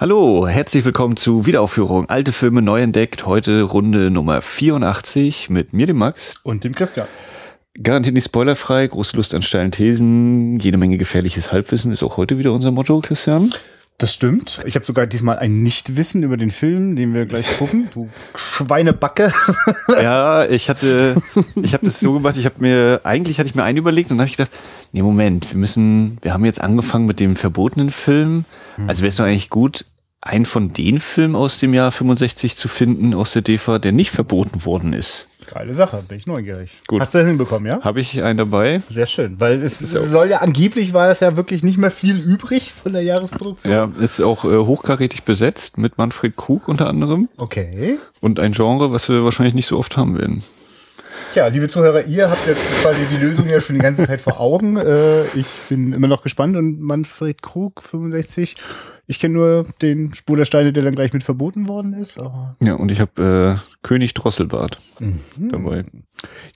Hallo, herzlich willkommen zu Wiederaufführung. Alte Filme neu entdeckt. Heute Runde Nummer 84 mit mir, dem Max. Und dem Christian. Garantiert nicht spoilerfrei, große Lust an steilen Thesen, jede Menge gefährliches Halbwissen ist auch heute wieder unser Motto, Christian. Das stimmt. Ich habe sogar diesmal ein Nichtwissen über den Film, den wir gleich gucken. Du Schweinebacke. Ja, ich hatte, ich habe das so gemacht, ich habe mir, eigentlich hatte ich mir einen überlegt und dann habe ich gedacht, nee, Moment, wir müssen, wir haben jetzt angefangen mit dem verbotenen Film. Also wäre es doch eigentlich gut, einen von den Filmen aus dem Jahr 65 zu finden aus der DEFA, der nicht verboten worden ist. Geile Sache, bin ich neugierig. Gut. Hast du hinbekommen, ja? Habe ich einen dabei? Sehr schön, weil es soll ja angeblich war das ja wirklich nicht mehr viel übrig von der Jahresproduktion. Ja, ist auch äh, hochkarätig besetzt mit Manfred Krug unter anderem Okay. und ein Genre, was wir wahrscheinlich nicht so oft haben werden. Tja, liebe Zuhörer, ihr habt jetzt quasi die Lösung ja schon die ganze Zeit vor Augen. Äh, ich bin immer noch gespannt und Manfred Krug, 65. Ich kenne nur den Spur der Steine, der dann gleich mit verboten worden ist. Aber Ja, und ich habe äh, König Drosselbart Mhm. dabei.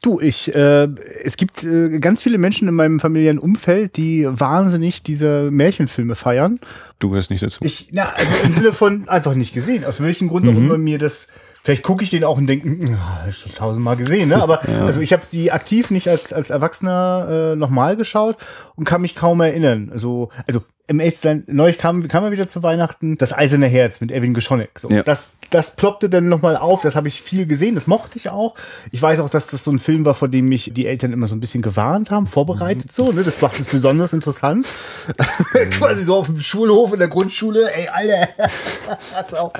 Du, ich, äh, es gibt äh, ganz viele Menschen in meinem familiären Umfeld, die wahnsinnig diese Märchenfilme feiern. Du gehörst nicht dazu. Ich, na, also im Sinne von einfach nicht gesehen. Aus welchem Grund auch immer mir das. Vielleicht gucke ich den auch und denke, "Hm, ah, hab ich schon tausendmal gesehen, ne? Aber also ich habe sie aktiv nicht als als Erwachsener äh, nochmal geschaut und kann mich kaum erinnern. Also also im Echtsein, neulich kam, kam er wieder zu Weihnachten, das Eiserne Herz mit Erwin Geschonek. So, Ja. das, das ploppte dann nochmal auf, das habe ich viel gesehen, das mochte ich auch. Ich weiß auch, dass das so ein Film war, vor dem mich die Eltern immer so ein bisschen gewarnt haben, vorbereitet so, ne? Das macht es besonders interessant. Quasi so auf dem Schulhof in der Grundschule, ey, Alter, hat's auch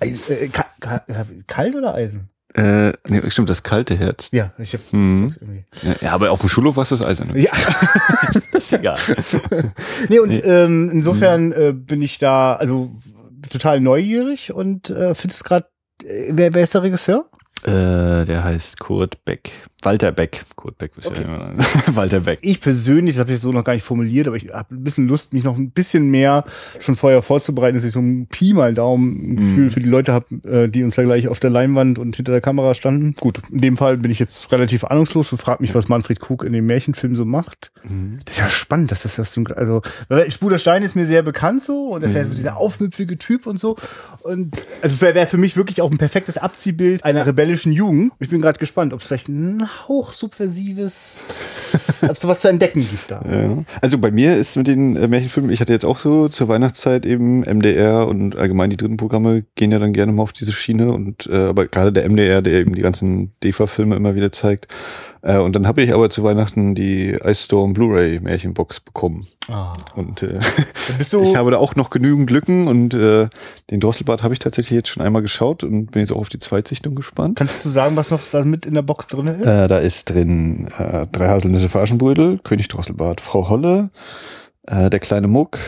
äh, ka- ka- kalt oder Eisen? Äh, nee, stimmt, das kalte Herz. Ja, ich hab Mhm. Ja, aber auf dem Schulhof war es das Eiserne. Ja. Das ist egal. Nee, und ähm, insofern äh, bin ich da also total neugierig und äh, finde es gerade. Äh, wer, wer ist der Regisseur? äh, der heißt Kurt Beck. Walter Beck. Kurt Beck Okay. ja. Walter Beck. Ich persönlich, das habe ich so noch gar nicht formuliert, aber ich habe ein bisschen Lust, mich noch ein bisschen mehr schon vorher vorzubereiten, dass ich so ein Pi mal Daumen ein Gefühl für die Leute habe, äh, die uns da gleich auf der Leinwand und hinter der Kamera standen. Gut, in dem Fall bin ich jetzt relativ ahnungslos und frage mich, was Manfred Krug in dem Märchenfilm so macht. Das ist ja spannend, dass das das so, also weil Spur der Stein ist mir sehr bekannt so und das ist ja so dieser aufmüpfige Typ und so und also wäre wär für mich wirklich auch ein perfektes Abziehbild einer rebellischen Jugend. Ich bin gerade gespannt, ob es vielleicht ein Hauch subversives, ob es was zu entdecken gibt da. Ja. Also bei mir ist mit den äh, Märchenfilmen, ich hatte jetzt auch so zur Weihnachtszeit eben MDR und allgemein die dritten Programme gehen ja dann gerne mal auf diese Schiene und äh, aber gerade der MDR, der eben die ganzen DEFA-Filme immer wieder zeigt. Äh, und dann habe ich aber zu Weihnachten die Ice Storm Blu-ray Märchenbox bekommen. Ah. Und äh, ich habe da auch noch genügend Lücken und äh, den Drosselbart habe ich tatsächlich jetzt schon einmal geschaut und bin jetzt auch auf die Zweitsichtung gespannt. Kannst du sagen, was noch da mit in der Box drin ist? Äh, da ist drin äh, drei Haselnüsse für Aschenbrödel, König Drosselbart, Frau Holle, äh, der kleine Muck,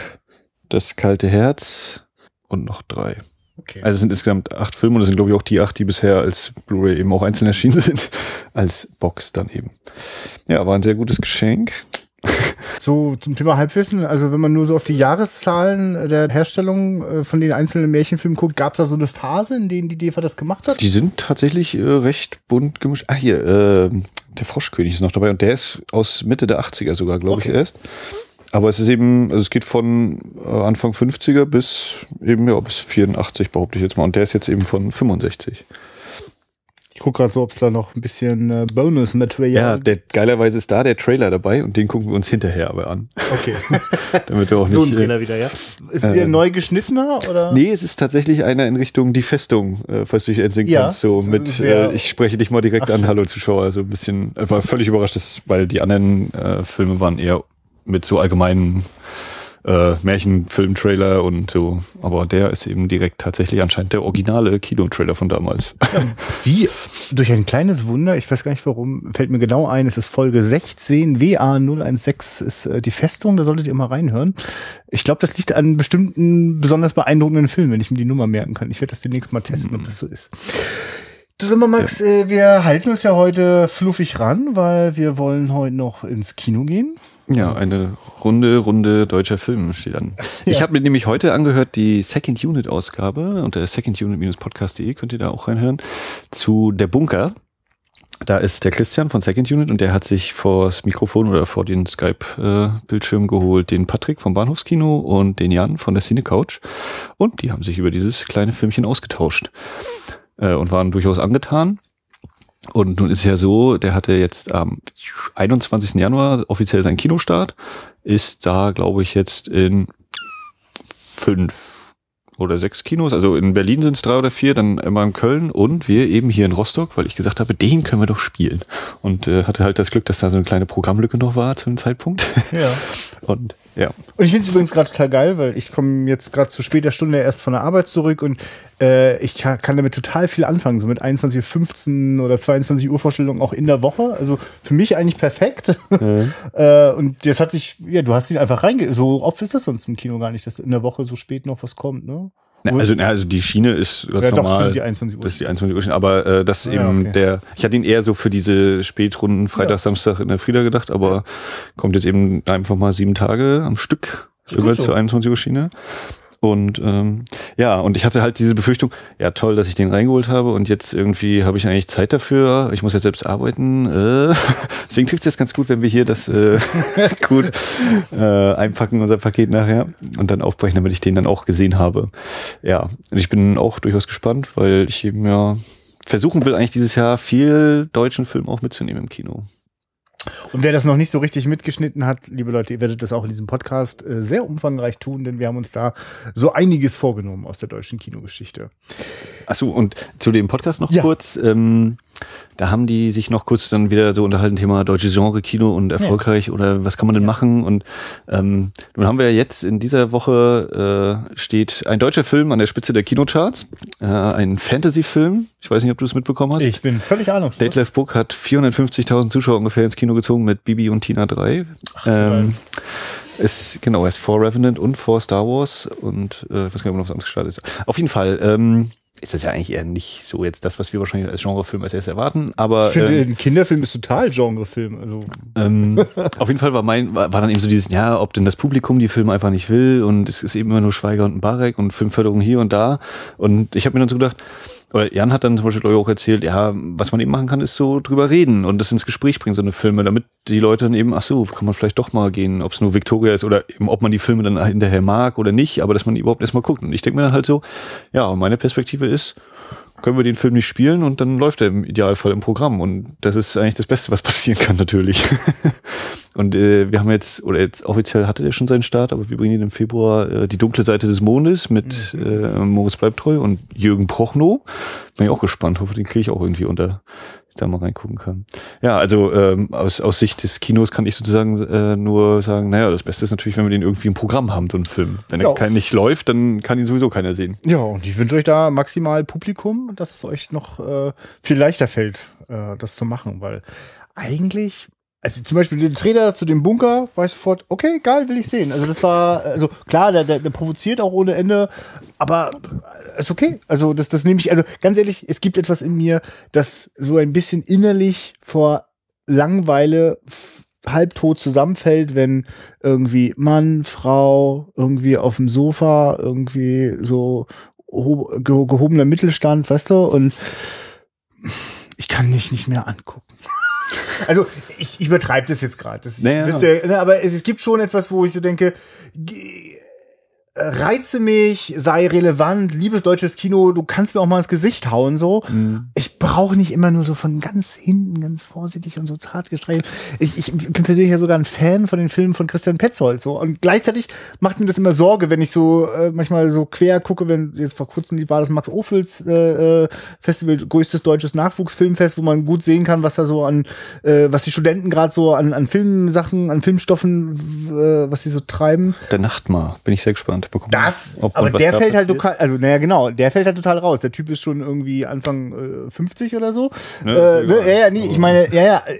das kalte Herz und noch drei. Okay. Also es sind insgesamt acht Filme und das sind glaube ich auch die acht, die bisher als Blu-ray eben auch einzeln erschienen sind, als Box dann eben. Ja, war ein sehr gutes Geschenk. So zum Thema Halbwissen, also wenn man nur so auf die Jahreszahlen der Herstellung äh, von den einzelnen Märchenfilmen guckt, gab es da so eine Phase, in denen die DEFA das gemacht hat? Die sind tatsächlich äh, recht bunt gemischt. Ah, hier, äh, der Froschkönig ist noch dabei und der ist aus Mitte der 80er sogar, glaube Okay. ich, erst. Aber es ist eben, also es geht von äh, Anfang 50er bis eben, ja, bis 84, behaupte ich jetzt mal. Und der ist jetzt eben von 65. Ich gucke gerade so, ob es da noch ein bisschen äh, Bonus-Material Ja, der, geilerweise ist da der Trailer dabei und den gucken wir uns hinterher aber an. Okay. Damit wir auch nicht. so ein äh, Trainer wieder, ja. Ist wieder ähm, neu geschnittener oder? Nee, es ist tatsächlich einer in Richtung die Festung, äh, falls du dich entsinnen Ja, kannst. So mit, sehr- äh, ich spreche dich mal direkt Ach an, hallo Zuschauer. So ein bisschen, ich war völlig überrascht, dass, weil die anderen äh, Filme waren eher mit so allgemeinen äh, Märchenfilm-Trailer und so. Aber der ist eben direkt tatsächlich anscheinend der originale Kinotrailer von damals. Wie? Durch ein kleines Wunder, ich weiß gar nicht warum, fällt mir genau ein, es ist Folge 16, WA016 ist äh, die Festung, da solltet ihr mal reinhören. Ich glaube, das liegt an bestimmten besonders beeindruckenden Filmen, wenn ich mir die Nummer merken kann. Ich werde das demnächst mal testen, ob das so ist. Du sag mal, Max, äh, wir halten uns ja heute fluffig ran, weil wir wollen heute noch ins Kino gehen. Ja, eine runde, runde deutscher Film steht an. Ich Ja. habe mir nämlich heute angehört die Second Unit Ausgabe unter secondunit-podcast.de könnt ihr da auch reinhören zu Der Bunker. da ist der Christian von Second Unit und der hat sich vors Mikrofon oder vor den Skype-Bildschirm geholt, den Patrick vom Bahnhofskino und den Jan von der Cine Couch. Und die haben sich über dieses kleine Filmchen ausgetauscht äh, und waren durchaus angetan. Und nun ist es ja so, der hatte jetzt am 21. Januar offiziell seinen Kinostart, ist da, glaube ich, jetzt in fünf oder sechs Kinos. Also in Berlin sind es drei oder vier, dann immer in Köln und wir eben hier in Rostock, weil ich gesagt habe, den können wir doch spielen. Und äh, hatte halt das Glück, dass da so eine kleine Programmlücke noch war zu dem Zeitpunkt. Ja. Und ja. Und ich finde es übrigens gerade total geil, weil ich komme jetzt gerade zu später Stunde erst von der Arbeit zurück und äh, ich kann, kann damit total viel anfangen, so mit 21.15 oder 22 Uhr Vorstellungen auch in der Woche. Also für mich eigentlich perfekt. Mhm. äh, und jetzt hat sich, ja, du hast ihn einfach reinge... So oft ist das sonst im Kino gar nicht, dass in der Woche so spät noch was kommt, ne? Na, also, na, also die Schiene ist ganz Ja, doch, normal. stimmt, die 21 Uhr. Das ist die 21 Uhr Schiene, aber äh, das Ja, eben okay. der, ich hatte ihn eher so für diese Spätrunden Freitag, Ja. Samstag in der Frieda gedacht, aber kommt jetzt eben einfach mal sieben Tage am Stück über so. zur 21 Uhr Schiene. Und ähm, ja, und ich hatte halt diese Befürchtung, ja toll, dass ich den reingeholt habe und jetzt irgendwie habe ich eigentlich Zeit dafür, ich muss jetzt selbst arbeiten. Äh, deswegen trifft es jetzt ganz gut, wenn wir hier das äh, gut äh, einpacken, unser Paket nachher und dann aufbrechen, damit ich den dann auch gesehen habe. Ja, und ich bin auch durchaus gespannt, weil ich eben ja versuchen will, eigentlich dieses Jahr viel deutschen Film auch mitzunehmen im Kino. Und wer das noch nicht so richtig mitgeschnitten hat, liebe Leute, ihr werdet das auch in diesem Podcast äh, sehr umfangreich tun, denn wir haben uns da so einiges vorgenommen aus der deutschen Kinogeschichte. Achso, und zu dem Podcast noch Ja. kurz. Ähm, da haben die sich noch kurz dann wieder so unterhalten, Thema deutsches Genre, Kino und erfolgreich oder was kann man denn machen? Und ähm, nun haben wir ja jetzt in dieser Woche äh, steht ein deutscher Film an der Spitze der Kinocharts, äh, ein Fantasy-Film. Ich weiß nicht, ob du es mitbekommen hast. Ich bin völlig ahnungslos. Detlef Book hat 450.000 Zuschauer ungefähr ins Kino gezogen mit Bibi und Tina 3. ähm, ist, genau, er ist vor Revenant und vor Star Wars und äh, ich weiß gar nicht, ob noch was anderes gestartet ist. Auf jeden Fall ähm, ist das ja eigentlich eher nicht so jetzt das, was wir wahrscheinlich als Genrefilm als erstes erwarten, aber Ich finde, ähm, ein Kinderfilm ist total Genrefilm. Also, ähm, auf jeden Fall war mein, war, war dann eben so dieses, ja, ob denn das Publikum die Filme einfach nicht will und es ist eben immer nur Schweiger und ein Barek und Filmförderung hier und da. Und ich habe mir dann so gedacht, oder Jan hat dann zum Beispiel auch erzählt, ja, was man eben machen kann, ist so drüber reden und das ins Gespräch bringen, so eine Filme, damit die Leute dann eben, ach so, kann man vielleicht doch mal gehen, ob es nur Victoria ist oder eben, ob man die Filme dann hinterher mag oder nicht, aber dass man überhaupt erstmal guckt. Und ich denke mir dann halt so, ja, meine Perspektive ist, können wir den Film nicht spielen und dann läuft er im Idealfall im Programm. Und das ist eigentlich das Beste, was passieren kann, natürlich. und äh, wir haben jetzt, oder jetzt offiziell hatte der schon seinen Start, aber wir bringen ihn im Februar äh, die dunkle Seite des Mondes mit äh, Moritz bleibt treu und Jürgen Prochnow. Bin ich auch gespannt, hoffe, den kriege ich auch irgendwie unter, dass ich da mal reingucken kann. Ja, also ähm, aus, aus Sicht des Kinos kann ich sozusagen äh, nur sagen, naja, das Beste ist natürlich, wenn wir den irgendwie im Programm haben, so einen Film. Wenn er Ja. kein, nicht läuft, dann kann ihn sowieso keiner sehen. ja, und ich wünsche euch da maximal Publikum, dass es euch noch äh, viel leichter fällt, äh, das zu machen, weil eigentlich, also zum Beispiel den Trailer zu dem Bunker, weiß sofort, okay, geil, will ich sehen. Also das war, also klar, der, der, der provoziert auch ohne Ende, aber ist okay. Also das, das nehme ich, also ganz ehrlich, es gibt etwas in mir, das so ein bisschen innerlich vor Langeweile f- halbtot zusammenfällt, wenn irgendwie Mann, Frau, irgendwie auf dem Sofa, irgendwie so ho- ge- gehobener Mittelstand, weißt du, und ich kann mich nicht mehr angucken. Also ich, ich übertreibe das jetzt gerade. Naja. ne, aber es, es gibt schon etwas, wo ich so denke, reize mich, sei relevant, liebes deutsches Kino, du kannst mir auch mal ins Gesicht hauen, so. Ich brauche nicht immer nur so von ganz hinten, ganz vorsichtig und so zart gestreichelt. Ich, ich bin persönlich ja sogar ein Fan von den Filmen von Christian Petzold, so. Und gleichzeitig macht mir das immer Sorge, wenn ich so äh, manchmal so quer gucke, wenn jetzt vor kurzem war das Max Ophüls äh, äh, Festival, größtes deutsches Nachwuchsfilmfest, wo man gut sehen kann, was da so an, äh, was die Studenten gerade so an, an Filmsachen, an Filmstoffen, äh, was sie so treiben. Der Nachtmar, bin ich sehr gespannt. Bekommen wir- Das, ob aber der fällt halt total, also naja genau, der fällt halt total raus. Der Typ ist schon irgendwie Anfang äh, 50 oder so. Ne, äh, ne, ja, ja, nee, ich meine, ja, ja, äh,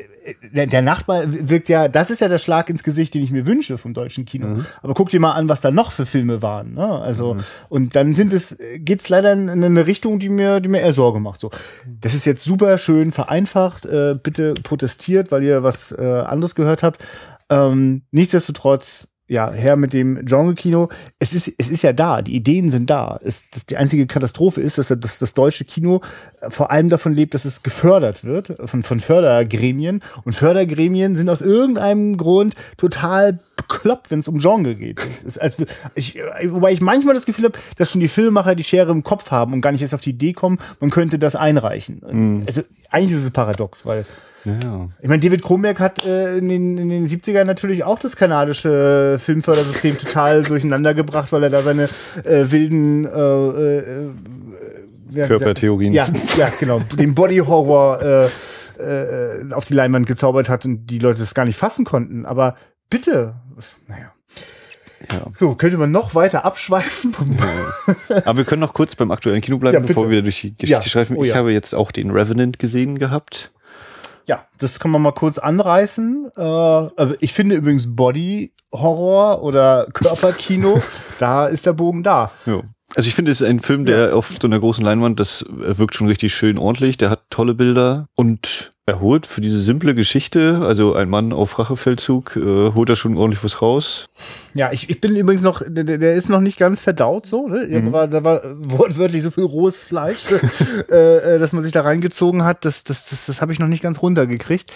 der, der Nachbar wirkt ja, das ist ja der Schlag ins Gesicht, den ich mir wünsche vom deutschen Kino. Mhm. Aber guck dir mal an, was da noch für Filme waren. Ne? Also und dann sind es, geht's leider in eine Richtung, die mir, die mir eher Sorge macht. So, das ist jetzt super schön vereinfacht. Äh, bitte protestiert, weil ihr was äh, anderes gehört habt. Ähm, nichtsdestotrotz ja, her mit dem Genre-Kino. Es ist, es ist ja da, die Ideen sind da. Es, das, die einzige Katastrophe ist, dass das, das deutsche Kino vor allem davon lebt, dass es gefördert wird von, von Fördergremien. Und Fördergremien sind aus irgendeinem Grund total bekloppt, wenn es um Genre geht. Ist, als, ich, wobei ich manchmal das Gefühl habe, dass schon die Filmemacher die Schere im Kopf haben und gar nicht erst auf die Idee kommen, man könnte das einreichen. Mhm. Also eigentlich ist es paradox, weil ja. Ich meine, David Kronberg hat äh, in, den, in den 70ern natürlich auch das kanadische äh, Filmfördersystem total durcheinander gebracht, weil er da seine äh, wilden äh, äh, Körpertheorien. Ja, ja, genau. Den Body Horror äh, auf die Leinwand gezaubert hat und die Leute das gar nicht fassen konnten. Aber bitte, naja. Ja. So, könnte man noch weiter abschweifen. Aber wir können noch kurz beim aktuellen Kino bleiben, ja, bevor wir wieder durch die Geschichte ja. schreifen. Oh, ich habe jetzt auch den Revenant gesehen gehabt. Ja, das kann man mal kurz anreißen. Äh, ich finde übrigens Body Horror oder Körperkino, da ist der Bogen da. Ja. Also ich finde, es ist ein Film, der ja. auf so einer großen Leinwand, das wirkt schon richtig schön ordentlich. Der hat tolle Bilder und er holt für diese simple Geschichte, also ein Mann auf Rachefeldzug, äh, holt er schon ordentlich was raus. Ja, ich, ich bin übrigens noch, der, der ist noch nicht ganz verdaut so, ne? Mhm. War, da war wortwörtlich so viel rohes Fleisch, äh, äh, dass man sich da reingezogen hat. Das, das, das, das habe ich noch nicht ganz runtergekriegt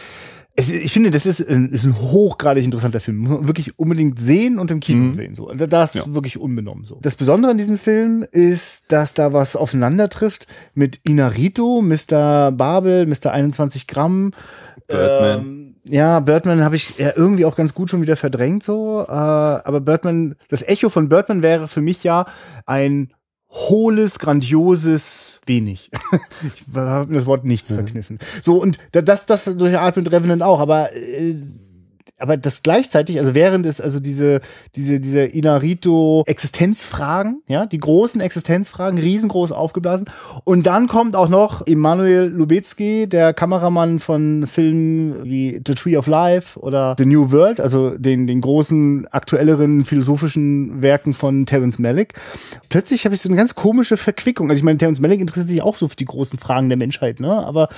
es, ich finde, das ist ein, ist ein hochgradig interessanter Film. Muss man wirklich unbedingt sehen und im Kino mhm. sehen. So. Das ist ja. wirklich unbenommen so. Das Besondere an diesem Film ist, dass da was aufeinander trifft mit Inarito, Mr. Babel, Mr. 21 Gramm. Birdman. Ähm, ja, Birdman habe ich ja irgendwie auch ganz gut schon wieder verdrängt so. Äh, aber Birdman, das Echo von Birdman wäre für mich ja ein hohles, grandioses wenig. ich habe das Wort nichts mhm. verkniffen. So, und das, das durch Art mit Revenant auch, aber äh, aber das gleichzeitig, also während es also diese, diese, diese Inarito-Existenzfragen, ja, die großen Existenzfragen, riesengroß aufgeblasen. Und dann kommt auch noch Emanuel Lubezki, der Kameramann von Filmen wie The Tree of Life oder The New World, also den, den großen, aktuelleren philosophischen Werken von Terence Malick. Plötzlich habe ich so eine ganz komische Verquickung. Also ich meine, Terence Malick interessiert sich auch so für die großen Fragen der Menschheit, ne? Aber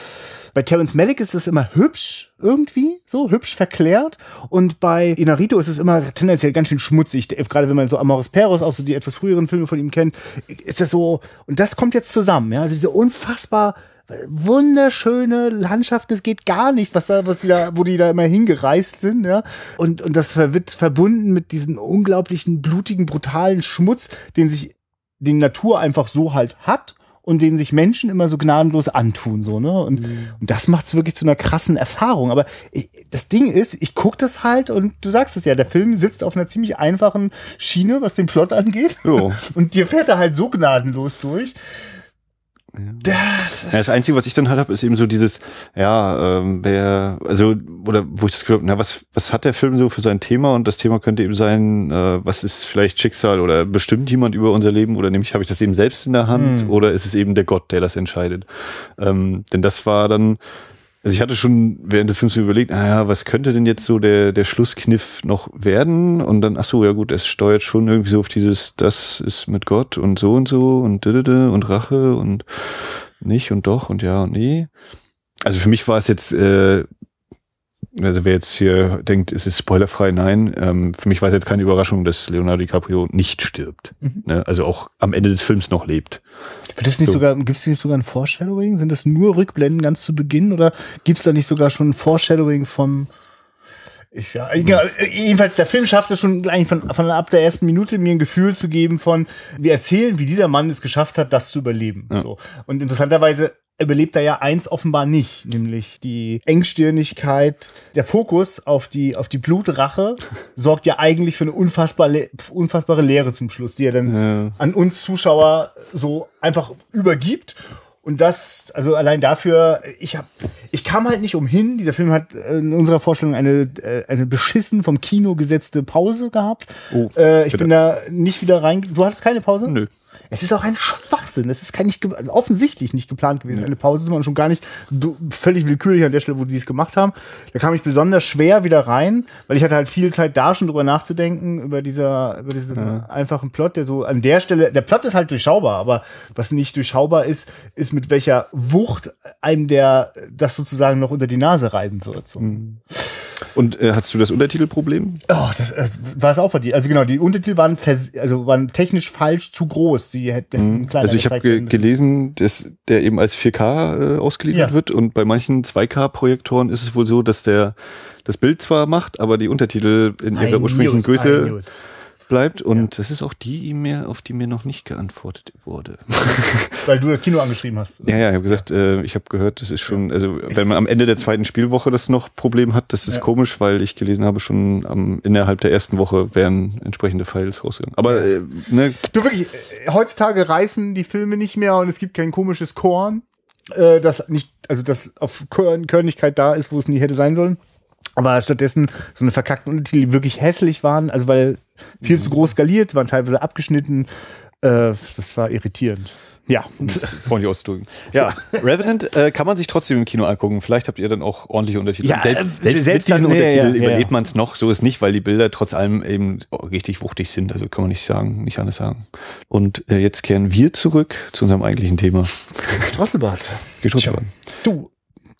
bei Terence Malick ist es immer hübsch irgendwie, so hübsch verklärt. Und bei Inarito ist es immer tendenziell ganz schön schmutzig. Gerade wenn man so Amoris Peros, auch so die etwas früheren Filme von ihm kennt, ist das so, und das kommt jetzt zusammen, ja. Also diese unfassbar wunderschöne Landschaft, das geht gar nicht, was da, was die da, wo die da immer hingereist sind, ja. Und, und das wird verbunden mit diesem unglaublichen, blutigen, brutalen Schmutz, den sich die Natur einfach so halt hat und den sich Menschen immer so gnadenlos antun, so, ne? Und, mhm. und das macht's wirklich zu einer krassen Erfahrung. Aber ich, das Ding ist, ich guck das halt und du sagst es ja, der Film sitzt auf einer ziemlich einfachen Schiene, was den Plot angeht. Jo. Und dir fährt er halt so gnadenlos durch. Das, ja, das Einzige, was ich dann halt habe, ist eben so dieses, ja, ähm, wer, also, oder wo ich das Gefühl habe, na, was, was hat der Film so für sein Thema? Und das Thema könnte eben sein, äh, was ist vielleicht Schicksal oder bestimmt jemand über unser Leben oder nämlich habe ich das eben selbst in der Hand hm. oder ist es eben der Gott, der das entscheidet? Ähm, denn das war dann also ich hatte schon während des Films überlegt, naja, was könnte denn jetzt so der, der Schlusskniff noch werden? Und dann, ach so, ja gut, es steuert schon irgendwie so auf dieses, das ist mit Gott und so und so und und Rache und nicht und doch und ja und nee. Also für mich war es jetzt äh, also wer jetzt hier denkt, es ist spoilerfrei, nein, ähm, für mich war es jetzt keine Überraschung, dass Leonardo DiCaprio nicht stirbt. Mhm. Ne? Also auch am Ende des Films noch lebt. Wird das nicht so. sogar, gibt es nicht sogar ein Foreshadowing? Sind das nur Rückblenden ganz zu Beginn oder gibt es da nicht sogar schon ein Foreshadowing vom ich, ja, jedenfalls, der Film schafft es schon eigentlich von, von ab der ersten Minute mir ein Gefühl zu geben von, wir erzählen, wie dieser Mann es geschafft hat, das zu überleben. Ja. So. Und interessanterweise überlebt er ja eins offenbar nicht, nämlich die Engstirnigkeit. Der Fokus auf die, auf die Blutrache sorgt ja eigentlich für eine unfassbare, unfassbare Leere zum Schluss, die er dann ja. an uns Zuschauer so einfach übergibt. Und das, also allein dafür, ich hab, ich kam halt nicht umhin. Dieser Film hat in unserer Vorstellung eine, äh, eine beschissen vom Kino gesetzte Pause gehabt. Oh, äh, ich bitte. bin da nicht wieder rein. Du hattest keine Pause? Nö. Es ist auch ein Schwachsinn. Es ist kein nicht, also offensichtlich nicht geplant gewesen. Ja. Eine Pause ist man schon gar nicht völlig willkürlich an der Stelle, wo die es gemacht haben. Da kam ich besonders schwer wieder rein, weil ich hatte halt viel Zeit da schon drüber nachzudenken, über dieser, über diesen ja. einfachen Plot, der so an der Stelle, der Plot ist halt durchschaubar, aber was nicht durchschaubar ist, ist mit welcher Wucht einem der das sozusagen noch unter die Nase reiben wird. So. Mhm. Und äh, hast du das Untertitelproblem? Oh, das, das war es auch bei dir. Also genau, die Untertitel waren, also waren technisch falsch zu groß. Sie hätten mhm. kleiner Also ich habe ge gelesen, dass der eben als 4K äh, ausgeliefert ja. wird und bei manchen 2K-Projektoren ist es wohl so, dass der das Bild zwar macht, aber die Untertitel in ihrer ursprünglichen Größe bleibt. Und ja. das ist auch die E-Mail, auf die mir noch nicht geantwortet wurde. Weil du das Kino angeschrieben hast. Ja, ja, ich habe gesagt, äh, ich habe gehört, das ist schon, also wenn man am Ende der zweiten Spielwoche das noch Problem hat, das ist ja. komisch, weil ich gelesen habe, schon am, innerhalb der ersten Woche wären entsprechende Files rausgegangen. Aber äh, ne. Du wirklich, äh, heutzutage reißen die Filme nicht mehr und es gibt kein komisches Korn, äh, das nicht, also das auf Körnigkeit da ist, wo es nie hätte sein sollen. Aber stattdessen so eine verkackten Untertitel, die wirklich hässlich waren, also weil viel zu groß skaliert, waren teilweise abgeschnitten. Äh, das war irritierend. Ja. Freundlich auszudrücken. Ja, Revenant äh, kann man sich trotzdem im Kino angucken. Vielleicht habt ihr dann auch ordentliche Untertitel. Ja, selbst, äh, selbst, selbst mit diesen Untertiteln ja, ja, überlebt man es noch. So ist nicht, weil die Bilder trotz allem eben richtig wuchtig sind. Also kann man nicht sagen, nicht anders sagen. Und äh, jetzt kehren wir zurück zu unserem eigentlichen Thema. Strosselbad. Strosselbad. Du,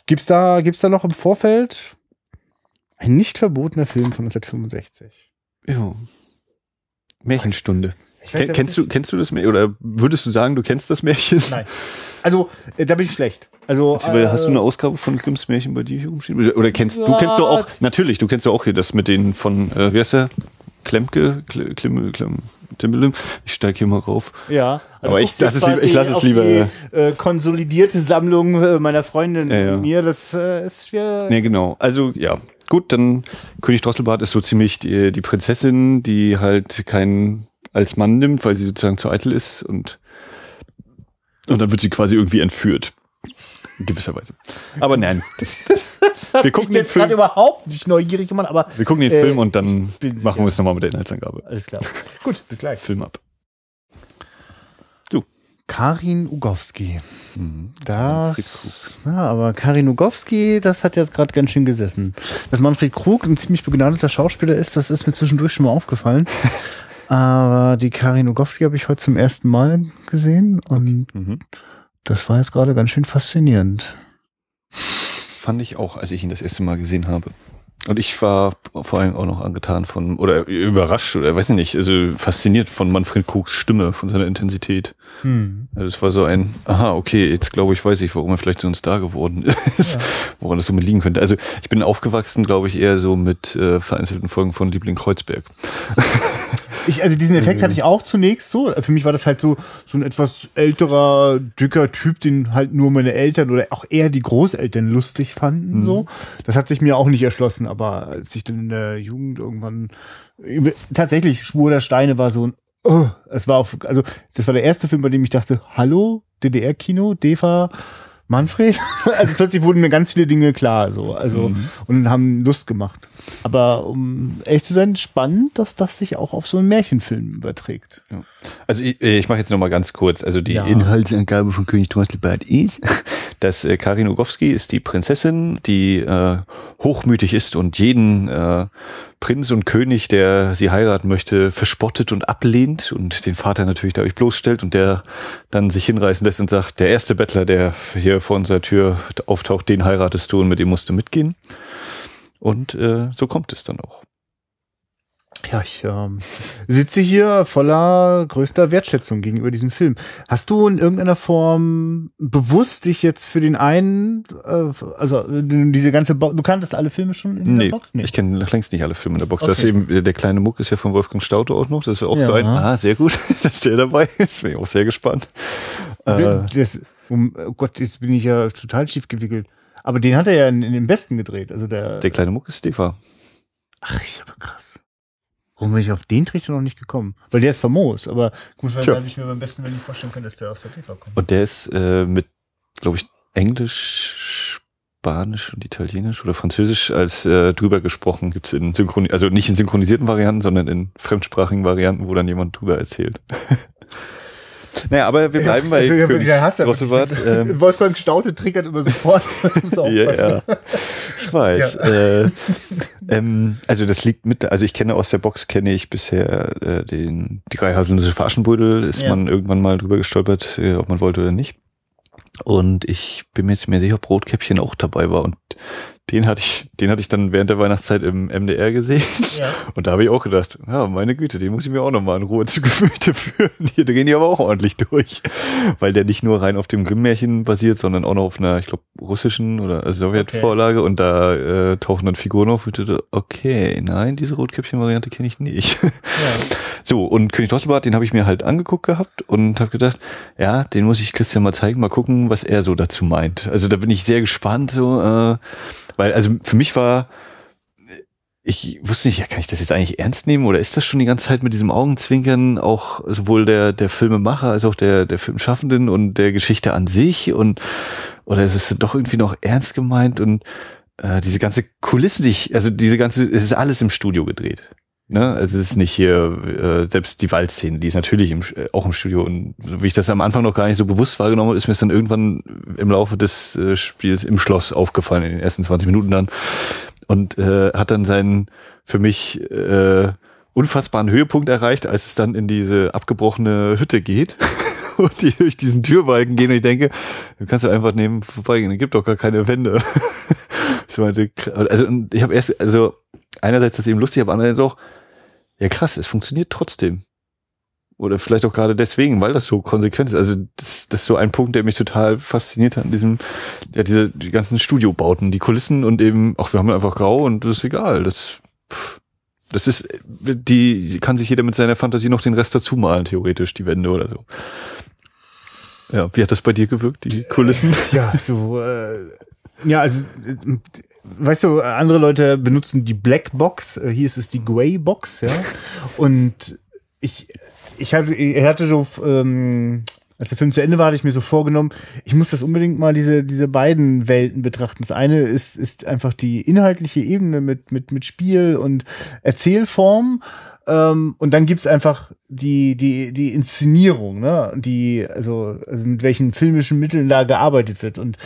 gibt's da, gibt's da noch im Vorfeld ein nicht verbotener Film von 1965? Ja. Märchenstunde. Ken, kennst du, kennst du das Märchen? Oder würdest du sagen, du kennst das Märchen? Nein. Also, äh, da bin ich schlecht. Also, hast, äh, hast du eine Ausgabe von Grimms Märchen bei dir hier umstehen? Oder kennst, ja, du kennst doch auch, natürlich, du kennst doch auch hier das mit den von, äh, wie heißt der? Klemke, Klimme, Klemm, Timmelim. Ich steige hier mal rauf. Ja. Also Aber ich lasse es lieber. Ich lasse es lieber. Die, äh, konsolidierte Sammlung äh, meiner Freundin ja, ja. mir, das äh, ist schwer. Nee, genau. Also ja, gut, dann König Drosselbart ist so ziemlich die, die Prinzessin, die halt keinen als Mann nimmt, weil sie sozusagen zu eitel ist und und dann wird sie quasi irgendwie entführt. In gewisser Weise. Aber nein, das, das, das wir gucken den Film. überhaupt nicht neugierig gemacht, aber wir gucken den äh, Film und dann machen wir es nochmal mit der Inhaltsangabe. Alles klar. Gut, bis gleich. Film ab. Karin Ugowski. Mhm. Das, ja, aber Karin Ugowski, das hat jetzt gerade ganz schön gesessen. Dass Manfred Krug ein ziemlich begnadeter Schauspieler ist, das ist mir zwischendurch schon mal aufgefallen. aber die Karin Ugowski habe ich heute zum ersten Mal gesehen und mhm. Das war jetzt gerade ganz schön faszinierend. Fand ich auch, als ich ihn das erste Mal gesehen habe. Und ich war vor allem auch noch angetan von, oder überrascht, oder weiß ich nicht, also fasziniert von Manfred Kochs Stimme, von seiner Intensität. Hm. Also es war so ein, aha, okay, jetzt glaube ich, weiß ich, warum er vielleicht so ein Star geworden ist, ja. woran das so mit liegen könnte. Also ich bin aufgewachsen, glaube ich, eher so mit äh, vereinzelten Folgen von Liebling Kreuzberg. Ich, also diesen Effekt hatte ich auch zunächst so. Für mich war das halt so, so ein etwas älterer, dicker Typ, den halt nur meine Eltern oder auch eher die Großeltern lustig fanden, mhm. so. Das hat sich mir auch nicht erschlossen, aber als ich dann in der Jugend irgendwann, tatsächlich, Spur der Steine war so ein, oh, es war auf, also, das war der erste Film, bei dem ich dachte, hallo, DDR-Kino, DEFA, Manfred? also plötzlich wurden mir ganz viele Dinge klar, so, also, mhm. und haben Lust gemacht. Aber um ehrlich zu sein, spannend, dass das sich auch auf so einen Märchenfilm überträgt. Ja. Also ich, ich mache jetzt noch mal ganz kurz. Also die ja. Inhaltsangabe von König Thomas Lebart ist, dass äh, Karin Ogowski ist die Prinzessin, die äh, hochmütig ist und jeden äh, Prinz und König, der sie heiraten möchte, verspottet und ablehnt und den Vater natürlich dadurch bloßstellt und der dann sich hinreißen lässt und sagt, der erste Bettler, der hier vor unserer Tür auftaucht, den heiratest du und mit dem musst du mitgehen. Und äh, so kommt es dann auch. Ja, ich ähm, sitze hier voller größter Wertschätzung gegenüber diesem Film. Hast du in irgendeiner Form bewusst dich jetzt für den einen, äh, also diese ganze Box, du kanntest alle Filme schon in nee, der Box? Nee, ich kenne längst nicht alle Filme in der Box. Okay. Das ist eben, der kleine Muck ist ja von Wolfgang Staute auch noch. Das ist ja auch ja. so ein, ah, sehr gut, dass der dabei ist. Bin ich auch sehr gespannt. Äh, das, um, oh Gott, jetzt bin ich ja total schief gewickelt. Aber den hat er ja in, in den Besten gedreht. Also der, der kleine Muck ist Steva. Ach, ist aber krass. Warum bin ich auf den Trichter noch nicht gekommen? Weil der ist famos, aber komischerweise habe ich mir beim besten wenn ich vorstellen können, dass der aus der TV kommt. Und der ist äh, mit, glaube ich, Englisch, Spanisch und Italienisch oder Französisch als äh, drüber gesprochen. Gibt es in Synchron also nicht in synchronisierten Varianten, sondern in fremdsprachigen Varianten, wo dann jemand drüber erzählt. Naja, aber wir bleiben bei also, König ja, Drosselbart. Ähm, Wolfgang Staute triggert immer sofort. ja, ja. Ich weiß. Ja. Äh, ähm, also das liegt mit, also ich kenne aus der Box, kenne ich bisher äh, den, die drei haselnüsse Aschenbrödel, ist ja. man irgendwann mal drüber gestolpert, äh, ob man wollte oder nicht. Und ich bin mir jetzt mehr sicher, ob Rotkäppchen auch dabei war. Und den hatte ich, den hatte ich dann während der Weihnachtszeit im MDR gesehen. Ja. Und da habe ich auch gedacht, ja, meine Güte, den muss ich mir auch nochmal in Ruhe zu Gemüte führen. Hier drehen die aber auch ordentlich durch. Weil der nicht nur rein auf dem Grimm-Märchen basiert, sondern auch noch auf einer, ich glaube, russischen oder Sowjetvorlage. Okay. Und da äh, tauchen dann Figuren auf. Und ich dachte, okay, nein, diese Rotkäppchen-Variante kenne ich nicht. Ja. So, und König Drosselbart, den habe ich mir halt angeguckt gehabt und habe gedacht, ja, den muss ich Christian mal zeigen, mal gucken, was er so dazu meint. Also da bin ich sehr gespannt, so, äh, weil, also für mich war, ich wusste nicht, ja, kann ich das jetzt eigentlich ernst nehmen oder ist das schon die ganze Zeit mit diesem Augenzwinkern auch sowohl der, der Filmemacher als auch der, der Filmschaffenden und der Geschichte an sich und, oder ist es doch irgendwie noch ernst gemeint und äh, diese ganze Kulissen, die ich, also diese ganze, es ist alles im Studio gedreht. Ne? Also es ist nicht hier, äh, selbst die Waldszene, die ist natürlich im, äh, auch im Studio. Und wie ich das am Anfang noch gar nicht so bewusst wahrgenommen habe, ist mir es dann irgendwann im Laufe des äh, Spiels im Schloss aufgefallen, in den ersten 20 Minuten dann. Und äh, hat dann seinen für mich äh, unfassbaren Höhepunkt erreicht, als es dann in diese abgebrochene Hütte geht. und die durch diesen Türbalken gehen und ich denke, du kannst ja einfach neben vorbeigehen, es gibt doch gar keine Wände. ich meinte, also ich habe erst, also einerseits das eben lustig, aber andererseits auch, ja krass, es funktioniert trotzdem. Oder vielleicht auch gerade deswegen, weil das so konsequent ist. Also das, das ist so ein Punkt, der mich total fasziniert hat an diesem, ja, diese die ganzen Studiobauten, die Kulissen und eben, ach, wir haben einfach grau und das ist egal. Das, das ist, die kann sich jeder mit seiner Fantasie noch den Rest dazu malen, theoretisch, die Wände oder so. Ja, wie hat das bei dir gewirkt, die Kulissen? Ja, so, äh, ja, also weißt du, andere Leute benutzen die Black Box, äh, hier ist es die Grey Box, ja. Und ich, ich hatte, ich hatte so, ähm, als der Film zu Ende war, hatte ich mir so vorgenommen, ich muss das unbedingt mal diese, diese beiden Welten betrachten. Das eine ist, ist einfach die inhaltliche Ebene mit, mit, mit Spiel und Erzählform. Ähm, und dann gibt's einfach die, die, die Inszenierung, ne? Die, also, also mit welchen filmischen Mitteln da gearbeitet wird. Und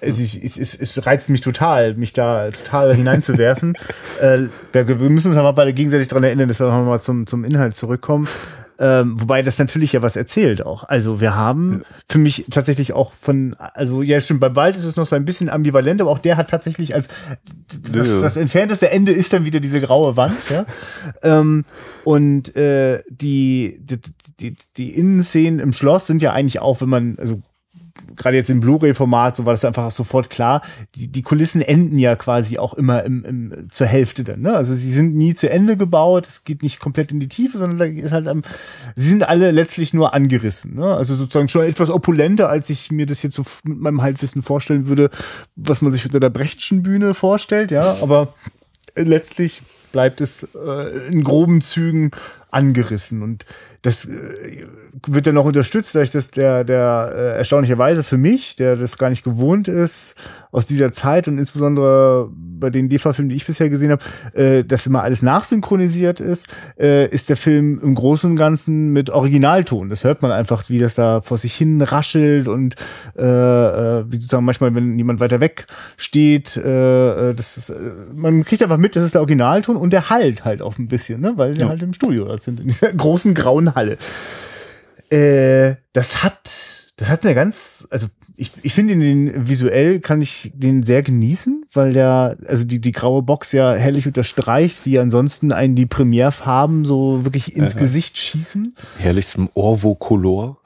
es, es, es, es reizt mich total, mich da total hineinzuwerfen. äh, wir müssen uns aber beide gegenseitig daran erinnern, dass wir nochmal zum, zum Inhalt zurückkommen. Ähm, wobei das natürlich ja was erzählt auch. Also wir haben für mich tatsächlich auch von, also ja stimmt, beim Wald ist es noch so ein bisschen ambivalent, aber auch der hat tatsächlich als das, das entfernteste Ende ist dann wieder diese graue Wand, ja. ähm, und äh, die, die, die, die Innenszenen im Schloss sind ja eigentlich auch, wenn man, also gerade jetzt im Blu-ray-Format, so war das einfach sofort klar, die, die Kulissen enden ja quasi auch immer im, im, zur Hälfte dann. Ne? Also sie sind nie zu Ende gebaut, es geht nicht komplett in die Tiefe, sondern da ist halt am, sie sind alle letztlich nur angerissen. Ne? Also sozusagen schon etwas opulenter, als ich mir das jetzt so mit meinem Halbwissen vorstellen würde, was man sich unter der Brechtschen Bühne vorstellt, ja, aber letztlich bleibt es äh, in groben Zügen angerissen und das äh, wird dann noch unterstützt, dadurch, dass der, der äh, erstaunlicherweise für mich, der das gar nicht gewohnt ist, aus dieser Zeit und insbesondere bei den DEFA-Filmen, die ich bisher gesehen habe, äh, dass immer alles nachsynchronisiert ist, äh, ist der Film im Großen und Ganzen mit Originalton. Das hört man einfach, wie das da vor sich hin raschelt und äh, äh, wie sozusagen manchmal, wenn jemand weiter weg steht, äh, äh das ist, äh, man kriegt einfach mit, das ist der Originalton und der halt halt auch ein bisschen, ne? weil wir ja. halt im Studio sind, in dieser großen grauen Halle. Äh, das hat, das hat eine ganz, also ich, ich finde den visuell kann ich den sehr genießen, weil der, also die, die graue Box ja herrlich unterstreicht, wie ansonsten einen die Premierfarben so wirklich ins Aha. Gesicht schießen. Herrlichstem Orvo-Color.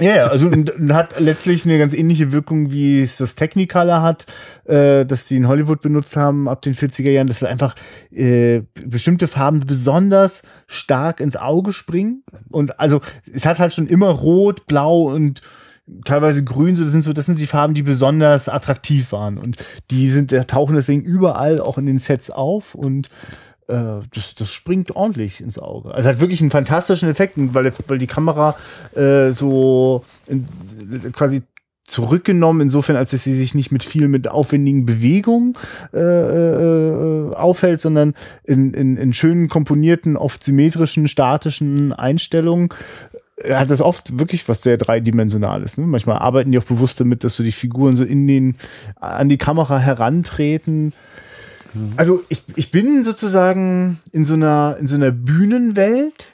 Ja, ja, also hat letztlich eine ganz ähnliche Wirkung, wie es das Technicolor hat, äh, dass die in Hollywood benutzt haben ab den 40er Jahren, dass einfach äh, bestimmte Farben besonders stark ins Auge springen. Und also es hat halt schon immer rot, blau und teilweise grün, das sind so, das sind die Farben, die besonders attraktiv waren und die sind, tauchen deswegen überall auch in den Sets auf und äh, das, das springt ordentlich ins Auge. Also hat wirklich einen fantastischen Effekt, weil, weil die Kamera äh, so in, quasi zurückgenommen, insofern, als dass sie sich nicht mit viel mit aufwendigen Bewegungen äh, äh, aufhält, sondern in, in, in schönen komponierten, oft symmetrischen, statischen Einstellungen hat das oft wirklich was sehr dreidimensionales. Ne? Manchmal arbeiten die auch bewusst damit, dass so die Figuren so in den, an die Kamera herantreten. Also ich, ich bin sozusagen in so einer, in so einer Bühnenwelt,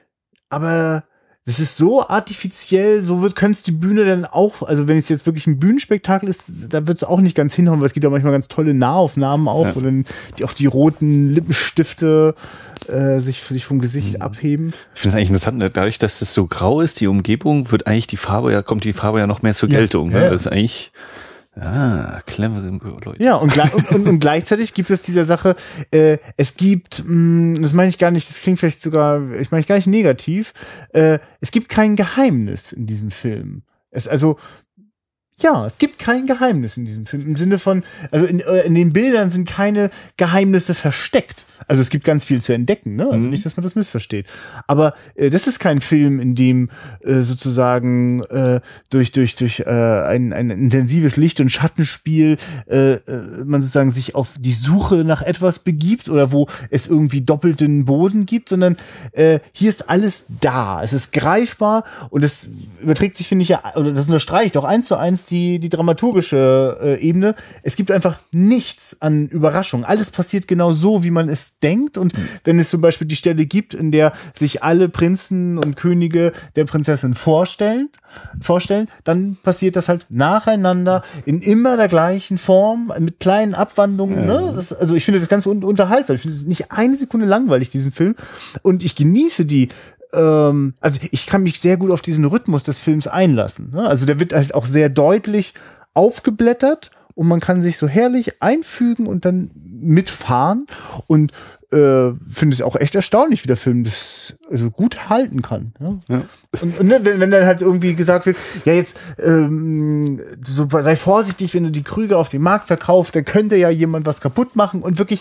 aber das ist so artifiziell, so wird könnte die Bühne dann auch, also wenn es jetzt wirklich ein Bühnenspektakel ist, da wird es auch nicht ganz hinhauen, weil es gibt ja manchmal ganz tolle Nahaufnahmen auch, ja. wo dann die, auch die roten Lippenstifte äh, sich, sich vom Gesicht mhm. abheben. Ich finde es eigentlich interessant, ne? dadurch, dass es so grau ist, die Umgebung, wird eigentlich die Farbe ja, kommt die Farbe ja noch mehr zur Geltung. Ja, ne? Das ist eigentlich Ah, clevere Leute. Ja, und, und, und, gleichzeitig gibt es dieser Sache, äh, es gibt, mh, mm, das meine ich gar nicht, das klingt vielleicht sogar, ich meine ich gar nicht negativ, äh, es gibt kein Geheimnis in diesem Film. Es, also, ja, es gibt kein Geheimnis in diesem Film. Im Sinne von, also in, äh, in den Bildern sind keine Geheimnisse versteckt. Also es gibt ganz viel zu entdecken, ne? Also mhm. nicht, dass man das missversteht. Aber äh, das ist kein Film, in dem äh, sozusagen äh, durch durch durch äh, ein, ein intensives Licht- und Schattenspiel äh, äh, man sozusagen sich auf die Suche nach etwas begibt oder wo es irgendwie doppelten Boden gibt, sondern äh, hier ist alles da. Es ist greifbar und es überträgt sich, finde ich ja, oder das unterstreicht auch eins zu eins die die dramaturgische äh, Ebene. Es gibt einfach nichts an Überraschung. Alles passiert genau so, wie man es denkt. Und wenn es zum Beispiel die Stelle gibt, in der sich alle Prinzen und Könige der Prinzessin vorstellen, vorstellen, dann passiert das halt nacheinander in immer der gleichen Form, mit kleinen Abwandlungen. Ja. Ne? Das, also ich finde das ganz un unterhaltsam. Ich finde es nicht eine Sekunde langweilig, diesen Film. Und ich genieße die ähm, also ich kann mich sehr gut auf diesen Rhythmus des Films einlassen. Ne? Also der wird halt auch sehr deutlich aufgeblättert und man kann sich so herrlich einfügen und dann mitfahren und äh, finde es auch echt erstaunlich, wie der Film das also gut halten kann. Ja? ja. Und, und ne, wenn, wenn dann halt irgendwie gesagt wird, ja jetzt ähm, so, sei vorsichtig, wenn du die Krüge auf dem Markt verkaufst, dann könnte ja jemand was kaputt machen und wirklich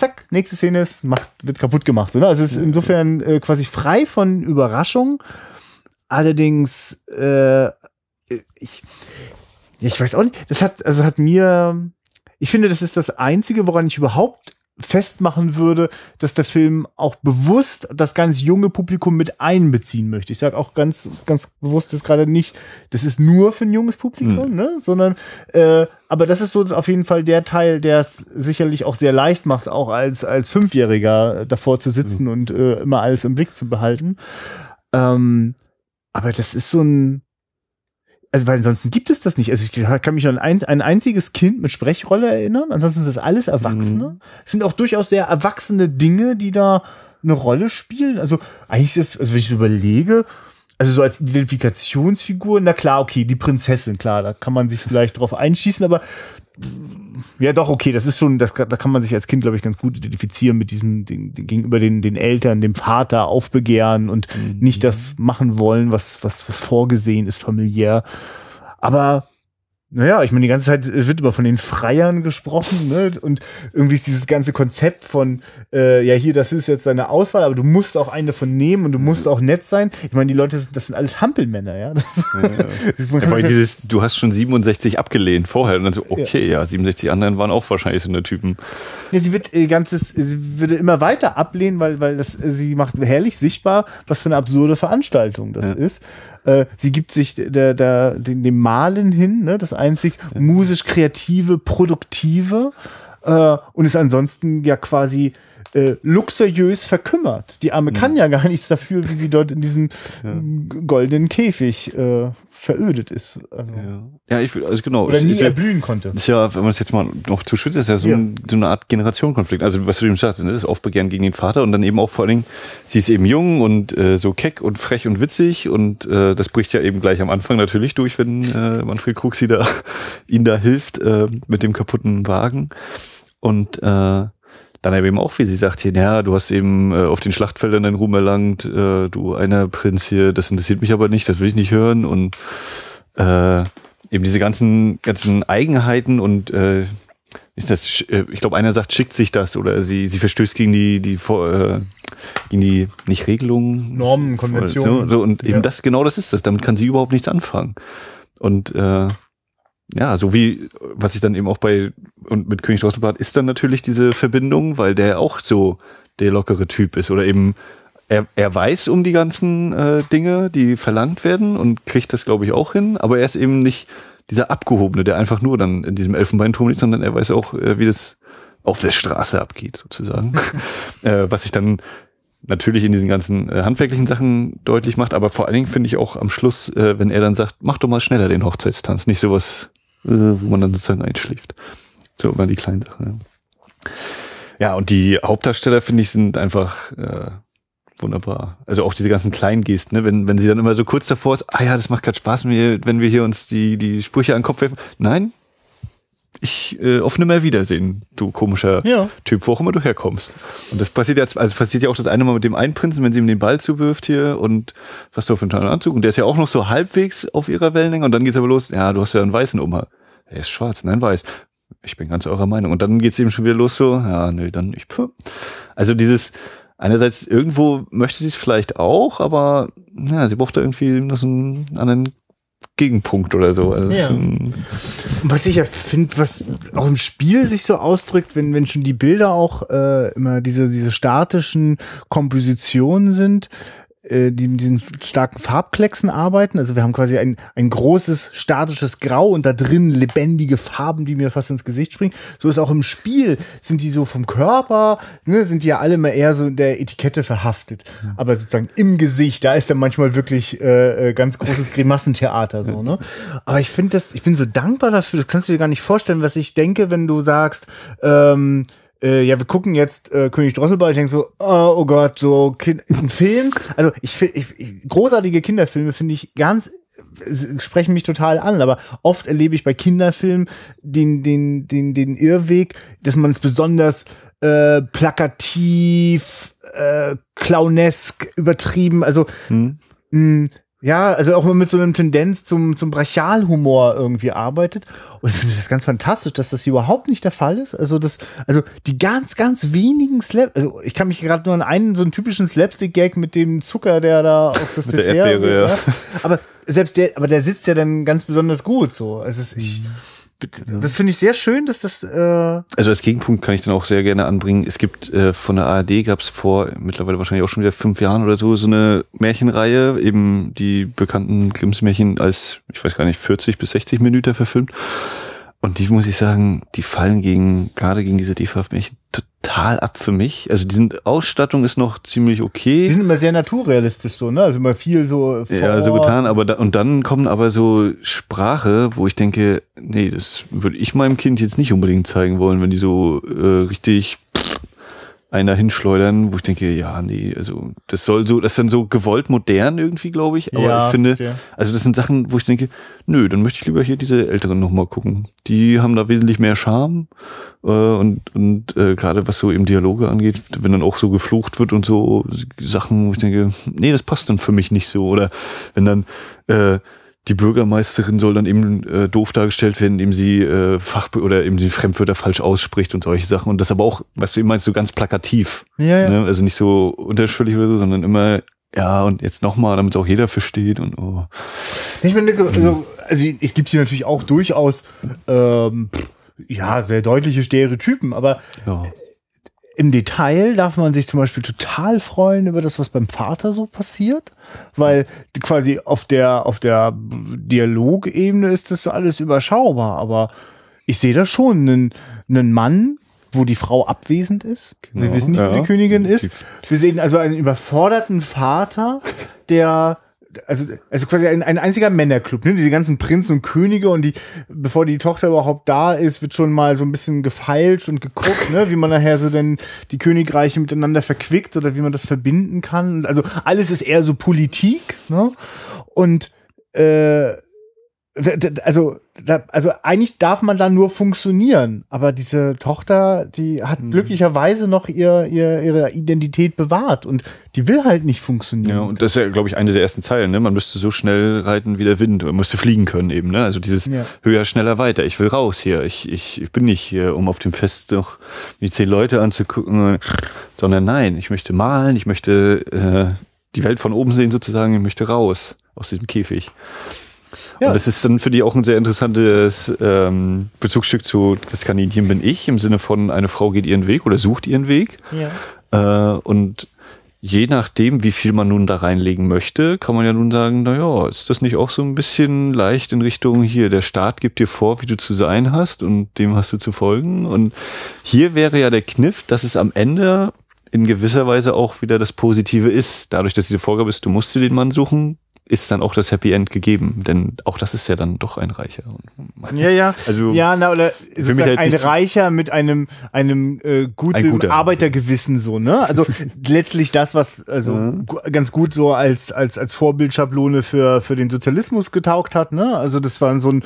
zack, nächste Szene ist, macht, wird kaputt gemacht. So, ne? Also es ist insofern äh, quasi frei von Überraschung. Allerdings, äh, ich, ich weiß auch nicht, das hat, also hat mir, ich finde, das ist das Einzige, woran ich überhaupt festmachen würde, dass der Film auch bewusst das ganz junge Publikum mit einbeziehen möchte. Ich sage auch ganz, ganz bewusst das gerade nicht, das ist nur für ein junges Publikum, mhm. ne? sondern äh, aber das ist so auf jeden Fall der Teil, der es sicherlich auch sehr leicht macht, auch als, als Fünfjähriger davor zu sitzen mhm. und äh, immer alles im Blick zu behalten. Ähm, aber das ist so ein, also weil ansonsten gibt es das nicht. Also ich kann mich an ein, ein einziges Kind mit Sprechrolle erinnern. Ansonsten ist das alles Erwachsene. Mhm. Es sind auch durchaus sehr erwachsene Dinge, die da eine Rolle spielen. Also eigentlich ist es, also wenn ich so überlege, also so als Identifikationsfigur, na klar, okay, die Prinzessin, klar, da kann man sich vielleicht drauf einschießen, aber ja, doch, okay, das ist schon, das, da kann man sich als Kind, glaube ich, ganz gut identifizieren mit diesem den, gegenüber den, den Eltern, dem Vater aufbegehren und mhm. nicht das machen wollen, was, was, was vorgesehen ist, familiär. Aber naja, ich meine, die ganze Zeit wird immer von den Freiern gesprochen, ne? Und irgendwie ist dieses ganze Konzept von, äh, ja, hier, das ist jetzt deine Auswahl, aber du musst auch eine davon nehmen und du musst auch nett sein. Ich meine, die Leute, das sind alles Hampelmänner, ja. Das, ja, ja. ja dieses, du hast schon 67 abgelehnt vorher und dann so, okay, ja, ja 67 anderen waren auch wahrscheinlich so eine Typen. Ja, sie wird ihr ganzes, sie würde immer weiter ablehnen, weil, weil das, sie macht herrlich sichtbar, was für eine absurde Veranstaltung das ist. Äh, sie gibt sich der, der, dem, Malen hin, ne, das einzig musisch kreative, produktive. Äh, und ist ansonsten ja quasi äh, luxuriös verkümmert. Die Arme kann ja gar nichts dafür, wie sie dort in diesem ja. goldenen Käfig äh, verödet ist. Also, ja. ja, ich also genau. Oder nie erblühen konnte. Ist ja, wenn man es jetzt mal noch zu spitzt, ist ja so. Ein, so eine Art Generationenkonflikt. Also was du eben sagst, ne, das Aufbegehren gegen den Vater und dann eben auch vor allen Dingen, sie ist eben jung und äh, so keck und frech und witzig und äh, das bricht ja eben gleich am Anfang natürlich durch, wenn äh, Manfred Krug sie da, ihnen da hilft äh, mit dem kaputten Wagen. Und äh, dann eben auch, wie sie sagt, hier, naja, du hast eben äh, auf den Schlachtfeldern deinen Ruhm erlangt, äh, du einer Prinz hier, das interessiert mich aber nicht, das will ich nicht hören. Und äh, eben diese ganzen ganzen Eigenheiten und äh, ist das, äh, ich glaube, einer sagt, schickt sich das? Oder sie sie verstößt gegen die die äh, gegen die nicht Regelungen, Normen, Konventionen, so, so und eben ja. das genau das ist das. Damit kann sie überhaupt nichts anfangen. Und äh, ja, so wie, was ich dann eben auch bei, und mit König Drosselbart ist dann natürlich diese Verbindung, weil der auch so der lockere Typ ist. Oder eben, er, er weiß um die ganzen äh, Dinge, die verlangt werden und kriegt das, glaube ich, auch hin, aber er ist eben nicht dieser Abgehobene, der einfach nur dann in diesem Elfenbeinturm liegt, sondern er weiß auch, äh, wie das auf der Straße abgeht, sozusagen. äh, was ich dann natürlich in diesen ganzen äh, handwerklichen Sachen deutlich macht, aber vor allen Dingen finde ich auch am Schluss, äh, wenn er dann sagt, mach doch mal schneller den Hochzeitstanz, nicht sowas, wo man dann sozusagen einschläft. So immer die kleinen Sachen. Ja, ja und die Hauptdarsteller finde ich sind einfach äh, wunderbar. Also auch diese ganzen kleinen Gesten, ne? wenn, wenn sie dann immer so kurz davor ist, ah ja, das macht gerade Spaß, wenn wir hier uns die, die Sprüche an den Kopf werfen. Nein, ich äh, auf nimmer Wiedersehen, du komischer ja. Typ, wo auch immer du herkommst. Und das passiert jetzt, also passiert ja auch das eine Mal mit dem einen Prinzen, wenn sie ihm den Ball zuwirft hier und was du für einen tollen Anzug. Und der ist ja auch noch so halbwegs auf ihrer Wellenlänge und dann geht's aber los, ja, du hast ja einen weißen Umhang. Er ist schwarz, nein, weiß. Ich bin ganz eurer Meinung. Und dann geht's eben schon wieder los so, ja, nö, dann ich. Also dieses, einerseits irgendwo möchte sie es vielleicht auch, aber ja, sie braucht da irgendwie noch so einen anderen Gegenpunkt oder so. Also ja. was ich ja finde, was auch im Spiel sich so ausdrückt, wenn, wenn schon die Bilder auch äh, immer diese, diese statischen Kompositionen sind, äh, die mit diesen starken Farbklecksen arbeiten. Also wir haben quasi ein, ein großes statisches Grau und da drin lebendige Farben, die mir fast ins Gesicht springen. So ist auch im Spiel, sind die so vom Körper, ne, sind die ja alle mal eher so in der Etikette verhaftet. Mhm. Aber sozusagen im Gesicht, da ist dann manchmal wirklich äh, äh ganz großes Grimassentheater so, ne? Aber ich finde das, ich bin so dankbar dafür, das kannst du dir gar nicht vorstellen, was ich denke, wenn du sagst, ähm, äh, ja, wir gucken jetzt äh, König Drosselball. Ich denke so, oh, oh Gott, so kind, ein Film. Also ich finde, großartige Kinderfilme finde ich ganz sprechen mich total an, aber oft erlebe ich bei Kinderfilmen den den den den Irrweg, dass man es besonders äh, plakativ, äh, clownesk übertrieben, also hm. mh, ja, also auch mal mit so einer Tendenz zum, zum Brachialhumor irgendwie arbeitet. Und ich finde das ganz fantastisch, dass das hier überhaupt nicht der Fall ist. Also das, also die ganz, ganz wenigen Slap, also ich kann mich gerade nur an einen so einen typischen Slapstick-Gag mit dem Zucker, der da auf das Dessert, Erdbeere, ja. aber selbst der, aber der sitzt ja dann ganz besonders gut, so. Also es ist, ich, mhm. Das finde ich sehr schön, dass das. Äh also als Gegenpunkt kann ich dann auch sehr gerne anbringen. Es gibt äh, von der ARD gab es vor mittlerweile wahrscheinlich auch schon wieder fünf Jahren oder so so eine Märchenreihe, eben die bekannten Grimms Märchen als ich weiß gar nicht 40 bis 60 Minuten verfilmt. Und die muss ich sagen, die fallen gegen, gerade gegen diese DVF-Märchen total ab für mich. Also die sind, Ausstattung ist noch ziemlich okay. Die sind immer sehr naturrealistisch so, ne? Also immer viel so. Ja, so getan, aber da, und dann kommen aber so Sprache, wo ich denke, nee, das würde ich meinem Kind jetzt nicht unbedingt zeigen wollen, wenn die so äh, richtig einer hinschleudern, wo ich denke, ja, nee, also das soll so, das ist dann so gewollt modern irgendwie, glaube ich. Aber ja, ich finde, verstehe. also das sind Sachen, wo ich denke, nö, dann möchte ich lieber hier diese Älteren nochmal gucken. Die haben da wesentlich mehr Charme äh, und, und äh, gerade was so eben Dialoge angeht, wenn dann auch so geflucht wird und so Sachen, wo ich denke, nee, das passt dann für mich nicht so. Oder wenn dann äh, die Bürgermeisterin soll dann eben äh, doof dargestellt werden, indem sie äh, Fach oder eben die Fremdwörter falsch ausspricht und solche Sachen. Und das aber auch, was du meinst, so ganz plakativ. Ja, ja. Ne? Also nicht so unterschwellig oder so, sondern immer, ja, und jetzt nochmal, damit es auch jeder versteht und oh. Ich meine, also, also es gibt hier natürlich auch durchaus ähm, ja, sehr deutliche Stereotypen, aber ja im Detail darf man sich zum Beispiel total freuen über das, was beim Vater so passiert, weil quasi auf der, auf der Dialogebene ist das alles überschaubar, aber ich sehe da schon einen, einen Mann, wo die Frau abwesend ist. Genau, Wir wissen nicht, ja. wie die Königin ist. Wir sehen also einen überforderten Vater, der also, also quasi ein, ein einziger Männerclub, ne? Diese ganzen Prinzen und Könige und die, bevor die Tochter überhaupt da ist, wird schon mal so ein bisschen gefeilscht und geguckt, ne? Wie man nachher so denn die Königreiche miteinander verquickt oder wie man das verbinden kann. Also alles ist eher so Politik, ne? Und äh, also, also eigentlich darf man da nur funktionieren, aber diese Tochter, die hat mhm. glücklicherweise noch ihr, ihr, ihre Identität bewahrt und die will halt nicht funktionieren. Ja, und das ist ja, glaube ich, eine der ersten Zeilen, ne? Man müsste so schnell reiten wie der Wind, man müsste fliegen können eben, ne? Also dieses ja. höher, schneller, weiter. Ich will raus hier. Ich, ich, ich bin nicht hier, um auf dem Fest noch die zehn Leute anzugucken, sondern nein, ich möchte malen, ich möchte äh, die Welt von oben sehen sozusagen, ich möchte raus aus diesem Käfig. Ja. Und das ist dann für die auch ein sehr interessantes ähm, Bezugsstück zu Das Kaninchen bin ich, im Sinne von eine Frau geht ihren Weg oder sucht ihren Weg. Ja. Äh, und je nachdem, wie viel man nun da reinlegen möchte, kann man ja nun sagen, naja, ist das nicht auch so ein bisschen leicht in Richtung hier, der Staat gibt dir vor, wie du zu sein hast und dem hast du zu folgen. Und hier wäre ja der Kniff, dass es am Ende in gewisser Weise auch wieder das Positive ist. Dadurch, dass diese Vorgabe ist, du musst dir den Mann suchen, ist dann auch das Happy End gegeben. Denn auch das ist ja dann doch ein Reicher. Ja, ja. Also, ja, na, oder mich sozusagen ein Reicher mit einem, einem äh, guten Ein guter. Arbeitergewissen so, ne? Also letztlich das, was also gu- ganz gut so als, als, als Vorbildschablone für, für den Sozialismus getaugt hat, ne? Also das war so ein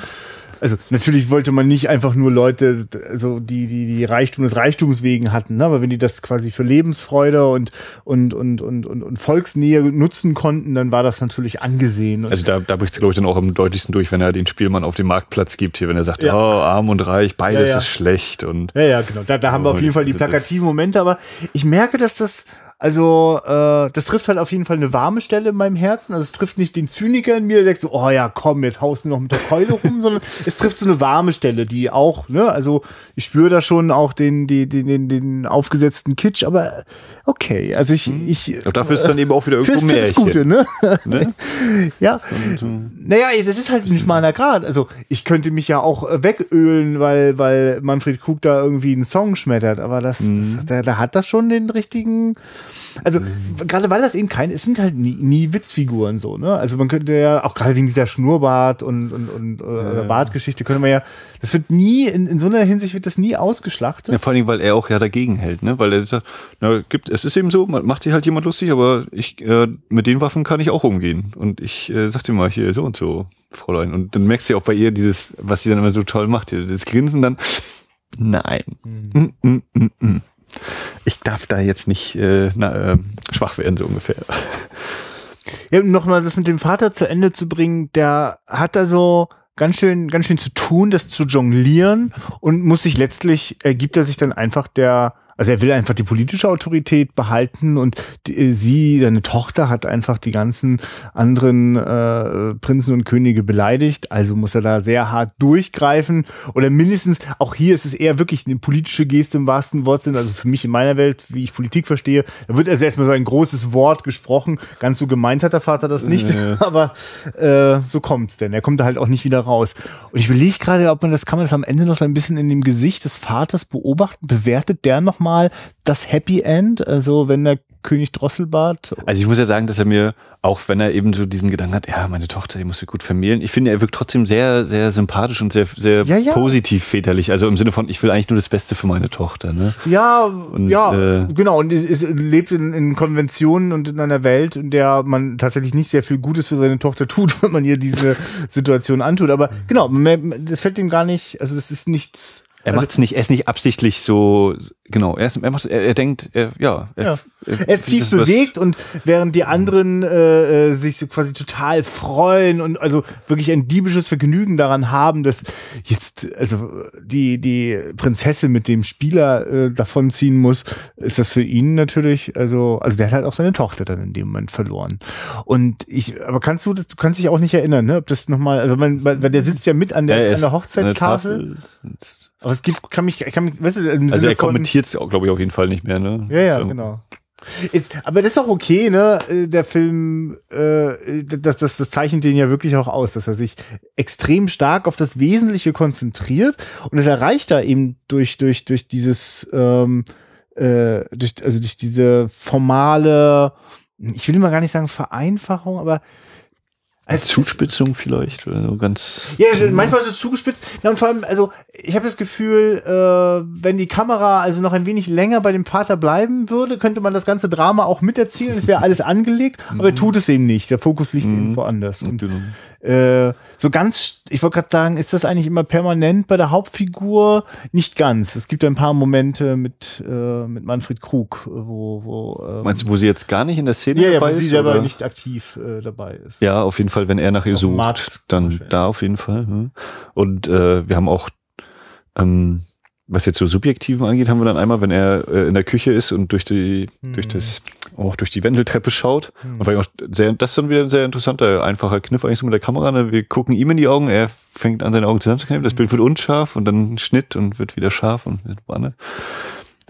also natürlich wollte man nicht einfach nur Leute, also die die die Reichtum des Reichtums wegen hatten, ne? aber wenn die das quasi für Lebensfreude und und und und und, und Volksnähe nutzen konnten, dann war das natürlich angesehen. Und Also da, da bricht es, glaube ich, dann auch am deutlichsten durch, wenn er den Spielmann auf dem Marktplatz gibt hier, wenn er sagt, Ja. oh, arm und reich, beides Ja, ja. ist schlecht und Ja, ja, genau. Da, da haben wir auf Und jeden Fall die plakativen Momente, aber ich merke, dass das, also, äh, das trifft halt auf jeden Fall eine warme Stelle in meinem Herzen. Also es trifft nicht den Zyniker in mir, der sagt so, oh ja, komm, jetzt haust du noch mit der Keule rum, sondern es trifft so eine warme Stelle, die auch, ne, also ich spüre da schon auch den, den, den, den, aufgesetzten Kitsch, aber okay, also ich, ich, aber dafür ist dann eben auch wieder irgendwo fürs Märchen. Gute, ne? Ne? ja. Naja, das ist halt ein schmaler Grad. Also ich könnte mich ja auch äh, wegölen, weil, weil Manfred Krug da irgendwie einen Song schmettert, aber das, das da, da hat das schon den richtigen. Also gerade weil das eben kein, es sind halt nie, nie Witzfiguren so, ne? Also man könnte ja, auch gerade wegen dieser Schnurrbart und, und, und äh, oder Bartgeschichte könnte man ja, das wird nie, in, in so einer Hinsicht wird das nie ausgeschlachtet. Ja, vor allem, weil er auch ja dagegen hält, ne? Weil er sagt, na, gibt, es ist eben so, man macht sich halt jemand lustig, aber ich, äh, mit den Waffen kann ich auch umgehen. Und ich äh, sag dir mal hier so und so, Fräulein. Und dann merkst du ja auch bei ihr dieses, was sie dann immer so toll macht, das Grinsen dann. Nein. Mm, mm, mm, mm. Ich darf da jetzt nicht äh, na, äh, schwach werden, so ungefähr. Ja, um nochmal das mit dem Vater zu Ende zu bringen, der hat da so ganz schön, ganz schön zu tun, das zu jonglieren und muss sich letztlich, ergibt er sich dann einfach der, also er will einfach die politische Autorität behalten und die, äh, sie, seine Tochter, hat einfach die ganzen anderen äh, Prinzen und Könige beleidigt, also muss er da sehr hart durchgreifen. Oder mindestens, auch hier ist es eher wirklich eine politische Geste im wahrsten Wortsinn, also für mich in meiner Welt, wie ich Politik verstehe, da wird also erstmal so ein großes Wort gesprochen, ganz so gemeint hat der Vater das nicht, aber äh, so kommt's denn, er kommt da halt auch nicht wieder raus. Und ich überlege gerade, ob man das, kann man das am Ende noch so ein bisschen in dem Gesicht des Vaters beobachten, bewertet der nochmal das Happy End, also wenn der König Drosselbart Also ich muss ja sagen, dass er mir, auch wenn er eben so diesen Gedanken hat, ja, meine Tochter, die muss ich gut vermählen, ich finde, er wirkt trotzdem sehr, sehr sympathisch und sehr, sehr Ja, ja. positiv väterlich. Also im Sinne von, ich will eigentlich nur das Beste für meine Tochter. Ne? Ja, ja, äh, genau. Und es, es lebt in, in Konventionen und in einer Welt, in der man tatsächlich nicht sehr viel Gutes für seine Tochter tut, wenn man ihr diese Situation antut. Aber genau, das fällt ihm gar nicht, also das ist nichts. Er also, macht's nicht, er ist nicht absichtlich so, genau, er, ist, er, macht, er, er denkt, er, ja, er, Ja. Er ist tief bewegt und während die anderen äh, äh, sich so quasi total freuen und also wirklich ein diebisches Vergnügen daran haben, dass jetzt also die die Prinzessin mit dem Spieler äh, davonziehen muss, ist das für ihn natürlich also also der hat halt auch seine Tochter dann in dem Moment verloren. Und ich aber kannst du das du kannst dich auch nicht erinnern, ne, ob das noch mal also man, weil weil der sitzt ja mit an der, er an der Hochzeitstafel. an der Tafel. Aber es gibt kann mich kann mich weißt du, im Also Sinne er kommentiert es, glaube ich, auf jeden Fall nicht mehr. Ne? ja, ja, So. genau. Ist, aber das ist auch okay, ne? Äh, Der Film, äh, das, das, das zeichnet den ja wirklich auch aus, dass er sich extrem stark auf das Wesentliche konzentriert und das erreicht er eben durch, durch, durch dieses, ähm, äh, durch, also durch diese formale, ich will immer gar nicht sagen Vereinfachung, aber Als Zuspitzung vielleicht oder so ganz. ja, manchmal ist es zugespitzt. Ja, und vor allem, also ich habe das Gefühl, äh, wenn die Kamera also noch ein wenig länger bei dem Vater bleiben würde, könnte man das ganze Drama auch miterzählen. Es wäre alles angelegt, aber er tut es eben nicht. Der Fokus liegt eben woanders. Und äh, so ganz, ich wollte gerade sagen, ist das eigentlich immer permanent bei der Hauptfigur? Nicht ganz. Es gibt ein paar Momente mit, äh, mit Manfred Krug, wo, wo ähm, Meinst du, wo sie jetzt gar nicht in der Szene ja, ja, dabei wo sie ist? selber oder? nicht aktiv äh, dabei ist. Ja, auf jeden Fall, wenn er nach ihr Auf sucht, Markt dann da auf jeden Fall. hm. Und äh, wir haben auch, ähm, was jetzt so Subjektiven angeht, haben wir dann einmal, wenn er äh, in der Küche ist und durch die, durch das, auch durch die Wendeltreppe schaut. Und weil auch sehr, das ist dann wieder ein sehr interessanter, einfacher Kniff eigentlich so mit der Kamera. Ne? Wir gucken ihm in die Augen, er fängt an, seine Augen zusammenzukneifen. Das Bild wird unscharf und dann Schnitt und wird wieder scharf und woanders.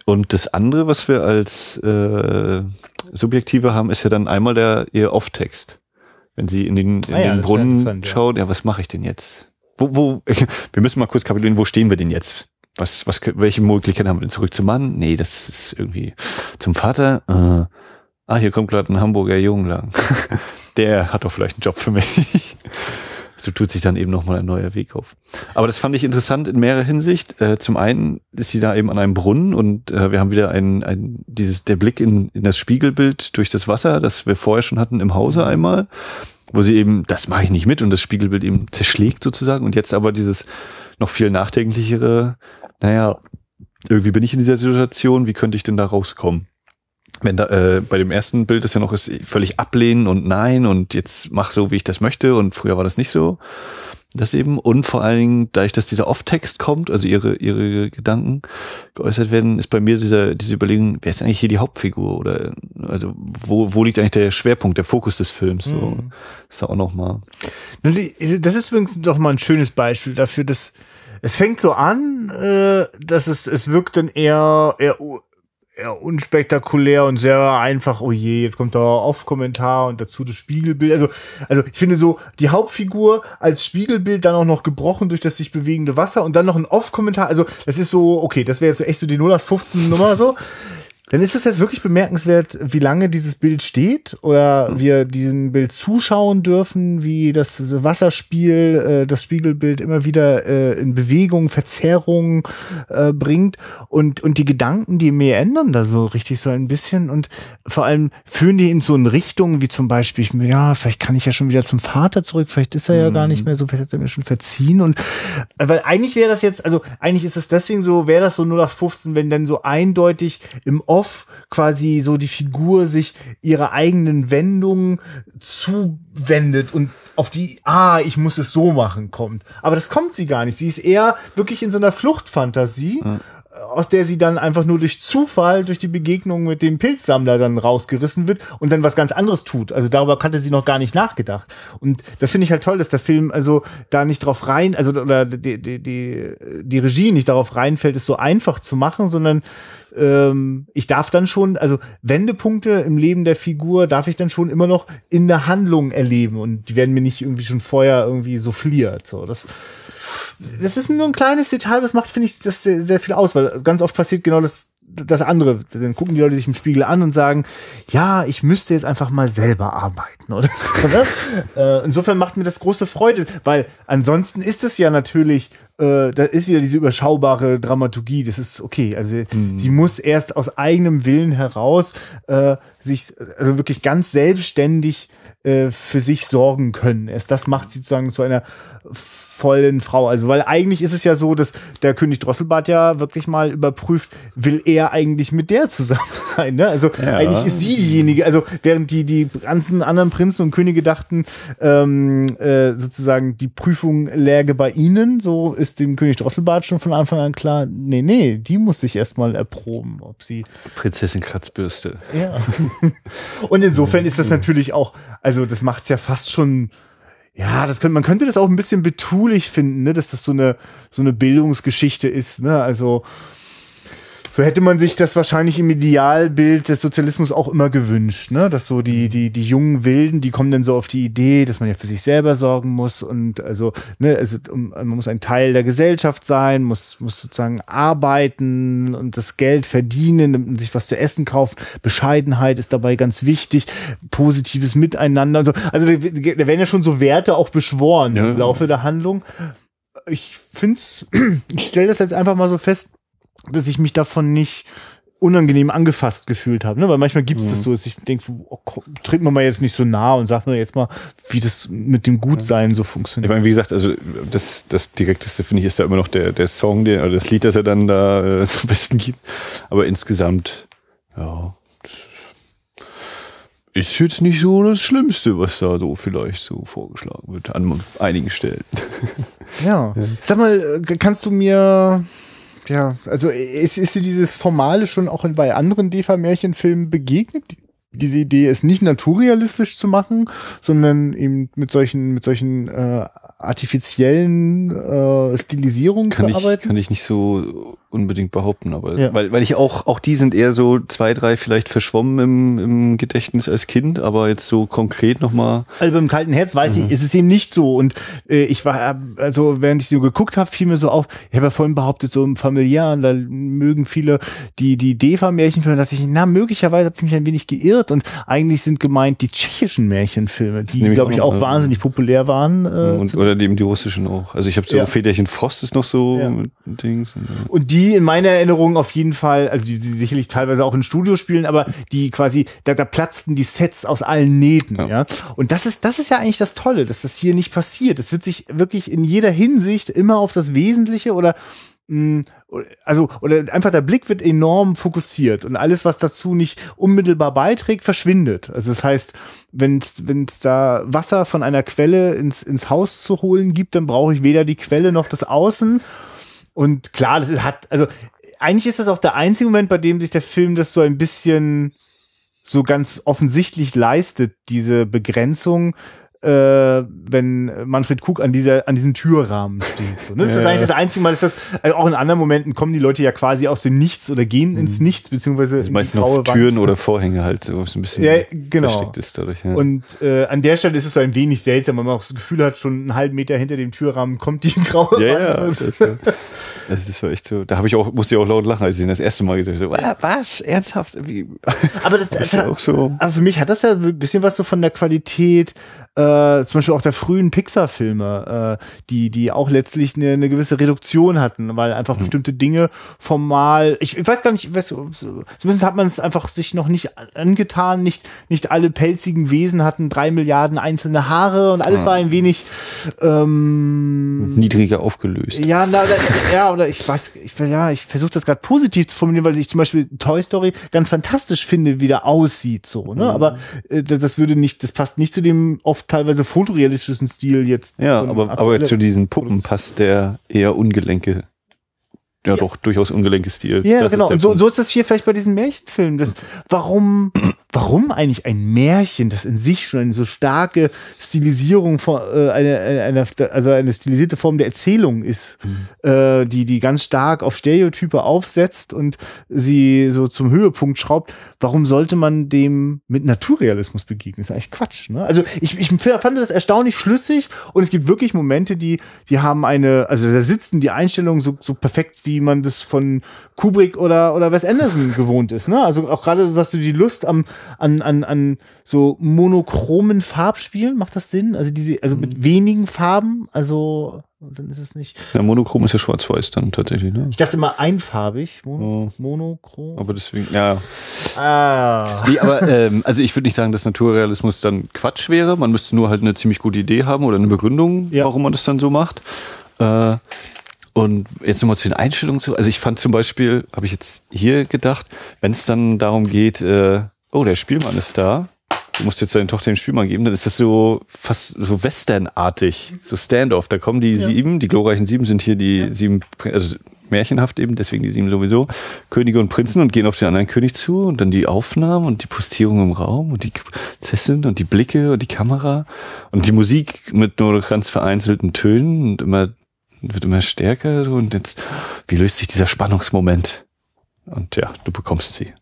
Und das andere, was wir als äh, Subjektive haben, ist ja dann einmal der ihr Off-Text. Wenn sie in den, in Ah ja, den Brunnen interessant, ja. schaut, ja, was mache ich denn jetzt? Wo, wo, wir müssen mal kurz kapitulieren, wo stehen wir denn jetzt? Was, was, welche Möglichkeiten haben wir denn zurück zum Mann? Nee, das ist irgendwie zum Vater. Äh, ah, hier kommt gerade ein Hamburger Jungen lang. Der hat doch vielleicht einen Job für mich. so tut sich dann eben nochmal ein neuer Weg auf. Aber das fand ich interessant in mehrerer Hinsicht. Äh, zum einen ist sie da eben an einem Brunnen und äh, wir haben wieder ein, ein dieses der Blick in, in das Spiegelbild durch das Wasser, das wir vorher schon hatten im Hause einmal, wo sie eben, das mache ich nicht mit und das Spiegelbild eben zerschlägt sozusagen und jetzt aber dieses noch viel nachdenklichere, naja, irgendwie bin ich in dieser Situation, wie könnte ich denn da rauskommen? Wenn da, äh, bei dem ersten Bild ist ja noch ist völlig ablehnen und nein und jetzt mach so, wie ich das möchte und früher war das nicht so. Das eben und vor allen Dingen, dadurch, dass dieser Off-Text kommt, also ihre, ihre Gedanken geäußert werden, ist bei mir dieser, diese Überlegung, wer ist eigentlich hier die Hauptfigur oder also wo, wo liegt eigentlich der Schwerpunkt, der Fokus des Films? So, mhm. ist da auch nochmal. Das ist übrigens doch mal ein schönes Beispiel dafür, dass es fängt so an, äh, dass es, es wirkt dann eher, eher, eher unspektakulär und sehr einfach, oh je, jetzt kommt da Off-Kommentar und dazu das Spiegelbild. Also, also ich finde so, die Hauptfigur als Spiegelbild dann auch noch gebrochen durch das sich bewegende Wasser und dann noch ein Off-Kommentar. Also, das ist so, okay, das wäre jetzt so echt so die 0815 Nummer so. Dann ist es jetzt wirklich bemerkenswert, wie lange dieses Bild steht oder mhm. wir diesem Bild zuschauen dürfen, wie das Wasserspiel, äh, das Spiegelbild immer wieder äh, in Bewegung, Verzerrung äh, bringt und, und die Gedanken, die mir ändern da so richtig so ein bisschen und vor allem führen die in so eine Richtung, wie zum Beispiel, ja, vielleicht kann ich ja schon wieder zum Vater zurück, vielleicht ist er ja mhm. gar nicht mhm. mehr so, vielleicht hat er mir schon verziehen und äh, weil eigentlich wäre das jetzt, also eigentlich ist es deswegen so, wäre das so 0815, wenn dann so eindeutig im off quasi so die Figur sich ihrer eigenen Wendung zuwendet und auf die, ah, ich muss es so machen, kommt. Aber das kommt sie gar nicht. Sie ist eher wirklich in so einer Fluchtfantasie. Mhm aus der sie dann einfach nur durch Zufall, durch die Begegnung mit dem Pilzsammler dann rausgerissen wird und dann was ganz anderes tut. Also darüber hatte sie noch gar nicht nachgedacht. Und das finde ich halt toll, dass der Film also da nicht drauf rein, also oder die, die, die, die Regie nicht darauf reinfällt, es so einfach zu machen, sondern ähm, ich darf dann schon, also Wendepunkte im Leben der Figur darf ich dann schon immer noch in der Handlung erleben und die werden mir nicht irgendwie schon vorher irgendwie souffliert. So, das das ist nur ein kleines Detail, das macht, finde ich, das sehr, sehr viel aus, weil ganz oft passiert genau das, das andere. Dann gucken die Leute sich im Spiegel an und sagen, ja, ich müsste jetzt einfach mal selber arbeiten oder so. Ne? äh, insofern macht mir das große Freude, weil ansonsten ist es ja natürlich, äh, da ist wieder diese überschaubare Dramaturgie. Das ist okay. Also mhm. sie muss erst aus eigenem Willen heraus äh, sich, also wirklich ganz selbstständig äh, für sich sorgen können. Erst das macht sie sozusagen zu einer vollen Frau. Also, weil eigentlich ist es ja so, dass der König Drosselbart ja wirklich mal überprüft, will er eigentlich mit der zusammen sein. Ne? Also ja. eigentlich ist sie diejenige, also während die, die ganzen anderen Prinzen und Könige dachten, ähm, äh, sozusagen die Prüfung läge bei ihnen, so ist dem König Drosselbart schon von Anfang an klar, nee, nee, die muss sich erstmal erproben, ob sie. Prinzessin Kratzbürste. Ja. und insofern ist das natürlich auch, also das macht's ja fast schon ja, das könnte, man könnte das auch ein bisschen betulich finden, ne, dass das so eine, so eine Bildungsgeschichte ist, ne, also, so hätte man sich das wahrscheinlich im Idealbild des Sozialismus auch immer gewünscht, ne? Dass so die, die, die jungen Wilden, die kommen dann so auf die Idee, dass man ja für sich selber sorgen muss und also, ne, also, man muss ein Teil der Gesellschaft sein, muss, muss sozusagen arbeiten und das Geld verdienen, man sich was zu essen kauft. Bescheidenheit ist dabei ganz wichtig, positives Miteinander und so. Also da, da werden ja schon so Werte auch beschworen ja. im Laufe der Handlung. Ich finde ich stelle das jetzt einfach mal so fest, dass ich mich davon nicht unangenehm angefasst gefühlt habe, ne? weil manchmal gibt es mhm. das so, dass ich denke, oh, tritt man mal jetzt nicht so nah und sagt mir jetzt mal, wie das mit dem Gutsein so funktioniert. Ich meine, wie gesagt, also das, das direkteste finde ich ist ja immer noch der, der Song, der, oder das Lied, das er dann da äh, zum Besten gibt. Aber insgesamt, ja, ist jetzt nicht so das Schlimmste, was da so vielleicht so vorgeschlagen wird an einigen Stellen. Ja. Sag mal, äh, kannst du mir ja, also ist, ist dir dieses Formale schon auch bei anderen DEFA-Märchenfilmen begegnet? Diese Idee, es nicht naturrealistisch zu machen, sondern eben mit solchen, mit solchen äh, artifiziellen äh, Stilisierungen kann zu ich, arbeiten? Kann ich nicht so unbedingt behaupten, aber ja. weil, weil ich auch, auch die sind eher so zwei, drei vielleicht verschwommen im, im Gedächtnis als Kind, aber jetzt so konkret nochmal. Also beim kalten Herz weiß mhm. ich, ist es eben nicht so. Und äh, ich war, also während ich so geguckt habe, fiel mir so auf, ich habe ja vorhin behauptet, so im familiären, da mögen viele die, die Deva-Märchenfilme, da dachte ich, na, möglicherweise habe ich mich ein wenig geirrt und eigentlich sind gemeint die tschechischen Märchenfilme, die, glaube ich, auch, auch wahnsinnig populär waren. Äh, und, oder eben die russischen auch. Also ich habe so ja. Federchen Frost ist noch so ja. Dings. Und, die in meiner Erinnerung auf jeden Fall, also die, die sicherlich teilweise auch in Studio spielen, aber die quasi, da, da platzten die Sets aus allen Nähten, ja. ja. Und das ist, das ist ja eigentlich das Tolle, dass das hier nicht passiert. Es wird sich wirklich in jeder Hinsicht immer auf das Wesentliche oder mh, mm, also oder einfach der Blick wird enorm fokussiert und alles was dazu nicht unmittelbar beiträgt verschwindet. Also das heißt wenn es da Wasser von einer Quelle ins ins Haus zu holen gibt dann brauche ich weder die Quelle noch das Außen. Und klar das hat also eigentlich ist das auch der einzige Moment, bei dem sich der Film das so ein bisschen so ganz offensichtlich leistet, diese Begrenzung, äh, wenn Manfred Krug an dieser an diesem Türrahmen steht. So, ne? Das ja. ist eigentlich das einzige Mal, dass das also auch in anderen Momenten kommen die Leute ja quasi aus dem Nichts oder gehen mhm. ins Nichts beziehungsweise das meistens noch Türen oder Vorhänge halt, wo es ein bisschen ja, genau. versteckt ist dadurch. Ja. Und äh, an der Stelle ist es so ein wenig seltsam, weil man auch das Gefühl hat, schon einen halben Meter hinter dem Türrahmen kommt die graue ja, Wand. Ja, das, ist, also das war echt so. Da habe ich auch musste ich auch laut lachen, als ich ihn das erste Mal gesagt habe. So, was ernsthaft? Wie? Aber das, das, das auch so. Aber für mich hat das ja ein bisschen was so von der Qualität äh, zum Beispiel auch der frühen Pixar-Filme, äh, die, die auch letztlich eine, eine gewisse Reduktion hatten, weil einfach mhm. bestimmte Dinge formal, ich, ich weiß gar nicht, weiß, zumindest hat man es einfach sich noch nicht angetan, nicht, nicht alle pelzigen Wesen hatten drei Milliarden einzelne Haare und alles ja. war ein wenig ähm, niedriger aufgelöst. Ja, na, ja, oder ich weiß, ich, ja, ich versuche das gerade positiv zu formulieren, weil ich zum Beispiel Toy Story ganz fantastisch finde, wie der aussieht, so, ne? Mhm. Aber äh, das würde nicht, das passt nicht zu dem oft teilweise fotorealistischen Stil jetzt. Ja, aber, aber zu diesen Puppen passt der eher ungelenke ja, ja, doch durchaus ungelenke Stil. Ja, das genau. Und so, so ist das hier vielleicht bei diesen Märchenfilmen. Das, warum warum eigentlich ein Märchen, das in sich schon eine so starke Stilisierung von äh, eine, eine, also eine stilisierte Form der Erzählung ist, mhm. äh, die die ganz stark auf Stereotype aufsetzt und sie so zum Höhepunkt schraubt. Warum sollte man dem mit Naturrealismus begegnen? Das ist eigentlich Quatsch. Ne? Also ich, ich fand das erstaunlich schlüssig und es gibt wirklich Momente, die die haben eine, also da sitzen die Einstellungen so, so perfekt, wie man das von Kubrick oder oder Wes Anderson gewohnt ist. Ne? Also auch gerade was du die Lust am an, an, an so monochromen Farbspielen. Macht das Sinn? Also diese, also mit mhm. wenigen Farben, also dann ist es nicht. Ja, monochrom ist ja schwarz-weiß dann tatsächlich, ne? Ich dachte immer einfarbig. Mono, oh. Monochrom. Aber deswegen, ja. Ah. Nee, aber ähm, also ich würde nicht sagen, dass Naturrealismus dann Quatsch wäre. Man müsste nur halt eine ziemlich gute Idee haben oder eine Begründung, ja. warum man das dann so macht. Äh, und jetzt nochmal zu den Einstellungen zu. Also ich fand zum Beispiel, habe ich jetzt hier gedacht, wenn es dann darum geht, äh, oh, der Spielmann ist da. Du musst jetzt deine Tochter den Spielmann geben, dann ist das so fast so westernartig, so Standoff. Da kommen die ja. sieben, die glorreichen sieben sind hier die ja. sieben, also märchenhaft eben, deswegen die sieben sowieso, Könige und Prinzen und gehen auf den anderen König zu und dann die Aufnahmen und die Postierung im Raum und die Prinzessin und die Blicke und die Kamera und die Musik mit nur ganz vereinzelten Tönen und immer, wird immer stärker und jetzt, wie löst sich dieser Spannungsmoment? Und ja, du bekommst sie.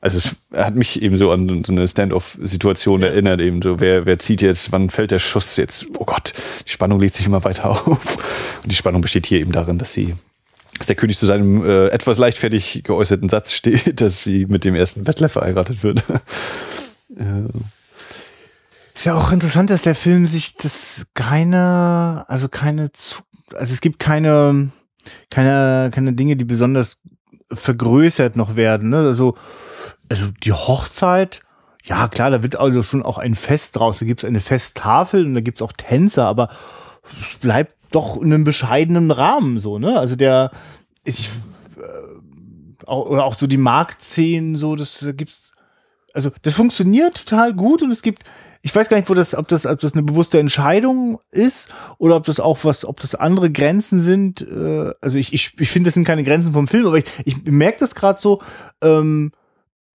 Also es hat mich eben so an so eine Stand-off-Situation ja. erinnert, eben so, wer, wer zieht jetzt, wann fällt der Schuss jetzt? Oh Gott, die Spannung legt sich immer weiter auf. Und die Spannung besteht hier eben darin, dass sie, dass der König zu seinem äh, etwas leichtfertig geäußerten Satz steht, dass sie mit dem ersten Bettler verheiratet wird. ja. Ist ja auch interessant, dass der Film sich das keine, also keine, also es gibt keine, keine, keine Dinge, die besonders vergrößert noch werden. Ne? Also also die Hochzeit, ja klar, da wird also schon auch ein Fest draus. Da gibt's eine Festtafel und da gibt's auch Tänzer, aber es bleibt doch in einem bescheidenen Rahmen so, ne? Also der, ich, äh, auch, oder auch so die Marktszenen, so, das da gibt's, also das funktioniert total gut und es gibt, ich weiß gar nicht, wo das, ob das, ob das eine bewusste Entscheidung ist oder ob das auch was, ob das andere Grenzen sind. Äh, also ich, ich, ich finde, das sind keine Grenzen vom Film, aber ich, ich merke das gerade so, ähm,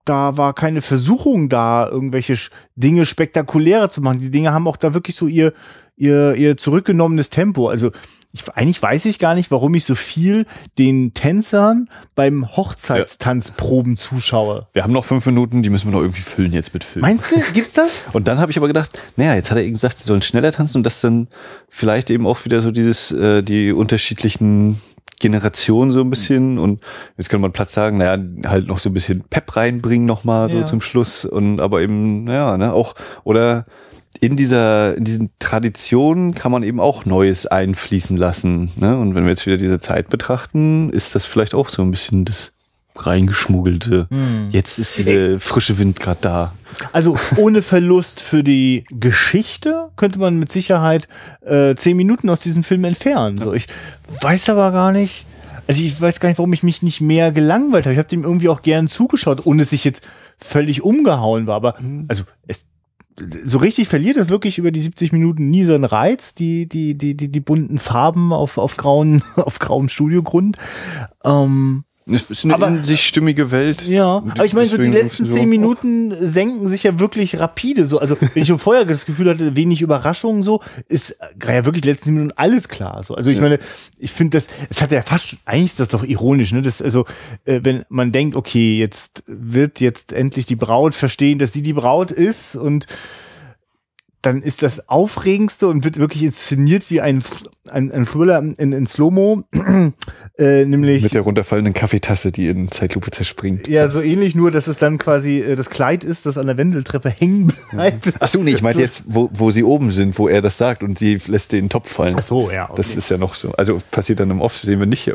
da war keine Versuchung da, irgendwelche Dinge spektakulärer zu machen. Die Dinge haben auch da wirklich so ihr, ihr, ihr zurückgenommenes Tempo. Also ich, eigentlich weiß ich gar nicht, warum ich so viel den Tänzern beim Hochzeitstanzproben zuschaue. Wir haben noch fünf Minuten, die müssen wir noch irgendwie füllen jetzt mit Filmen. Meinst du, gibt's das? Und dann habe ich aber gedacht, naja, jetzt hat er eben gesagt, sie sollen schneller tanzen und das dann vielleicht eben auch wieder so dieses, äh, die unterschiedlichen Generationen so ein bisschen und jetzt kann man Platz sagen, naja, halt noch so ein bisschen Pep reinbringen nochmal so Ja. zum Schluss und aber eben, naja, ne, auch, oder in dieser, in diesen Traditionen kann man eben auch Neues einfließen lassen. Ne? Und wenn wir jetzt wieder diese Zeit betrachten, ist das vielleicht auch so ein bisschen das reingeschmuggelte. Jetzt ist diese frische Wind gerade da. Also ohne Verlust für die Geschichte könnte man mit Sicherheit äh, zehn Minuten aus diesem Film entfernen. So, ich weiß aber gar nicht. Also ich weiß gar nicht, warum ich mich nicht mehr gelangweilt habe. Ich habe dem irgendwie auch gern zugeschaut, ohne dass ich jetzt völlig umgehauen war. Aber also es, so richtig verliert es wirklich über die 70 Minuten nie seinen Reiz, die, die, die, die, die bunten Farben auf, auf grauen, auf grauem Studiogrund. Ähm, Es ist eine Aber- in sich stimmige Welt. ja, aber ich meine, so die letzten zehn Minuten senken sich ja wirklich rapide. So, also wenn ich schon vorher das Gefühl hatte, wenig Überraschungen, so ist ja wirklich die letzten zehn Minuten alles klar. So, also ich meine, ich finde das, es hat ja fast, eigentlich ist das doch ironisch, ne? Das, also äh, wenn man denkt, okay, jetzt wird jetzt endlich die Braut verstehen, dass sie die Braut ist und dann ist das Aufregendste und wird wirklich inszeniert wie ein, ein, ein Thriller in, in Slow-Mo, äh, nämlich Mit der runterfallenden Kaffeetasse, die in Zeitlupe zerspringt. ja, so ähnlich, nur dass es dann quasi äh, das Kleid ist, das an der Wendeltreppe hängen bleibt. Ach so, nee, ich meinte jetzt, wo, wo sie oben sind, wo er das sagt und sie lässt den Topf fallen. Ach so, ja. Okay. Das ist ja noch so. Also passiert dann im Off, sehen wir nicht,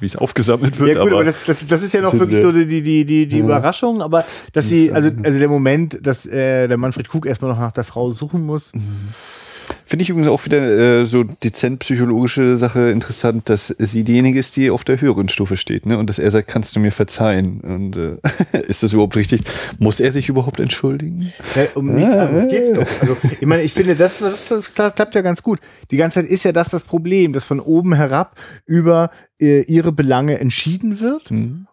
wie es aufgesammelt wird. ja gut, aber, aber das, das, das ist ja noch wirklich so die, die, die, die, die Überraschung, aber dass sie, also, also der Moment, dass äh, der Manfred Krug erstmal noch nach der Frau suchen muss. Finde ich übrigens auch wieder äh, so dezent psychologische Sache interessant, dass sie diejenige ist, die auf der höheren Stufe steht, ne? Und dass er sagt, kannst du mir verzeihen? Und äh, ist das überhaupt richtig? Muss er sich überhaupt entschuldigen? Ja, um nichts anderes geht's doch. Also, ich meine, ich finde, das, das, das, klappt ja ganz gut. Die ganze Zeit ist ja das das Problem, dass von oben herab über ihre Belange entschieden wird.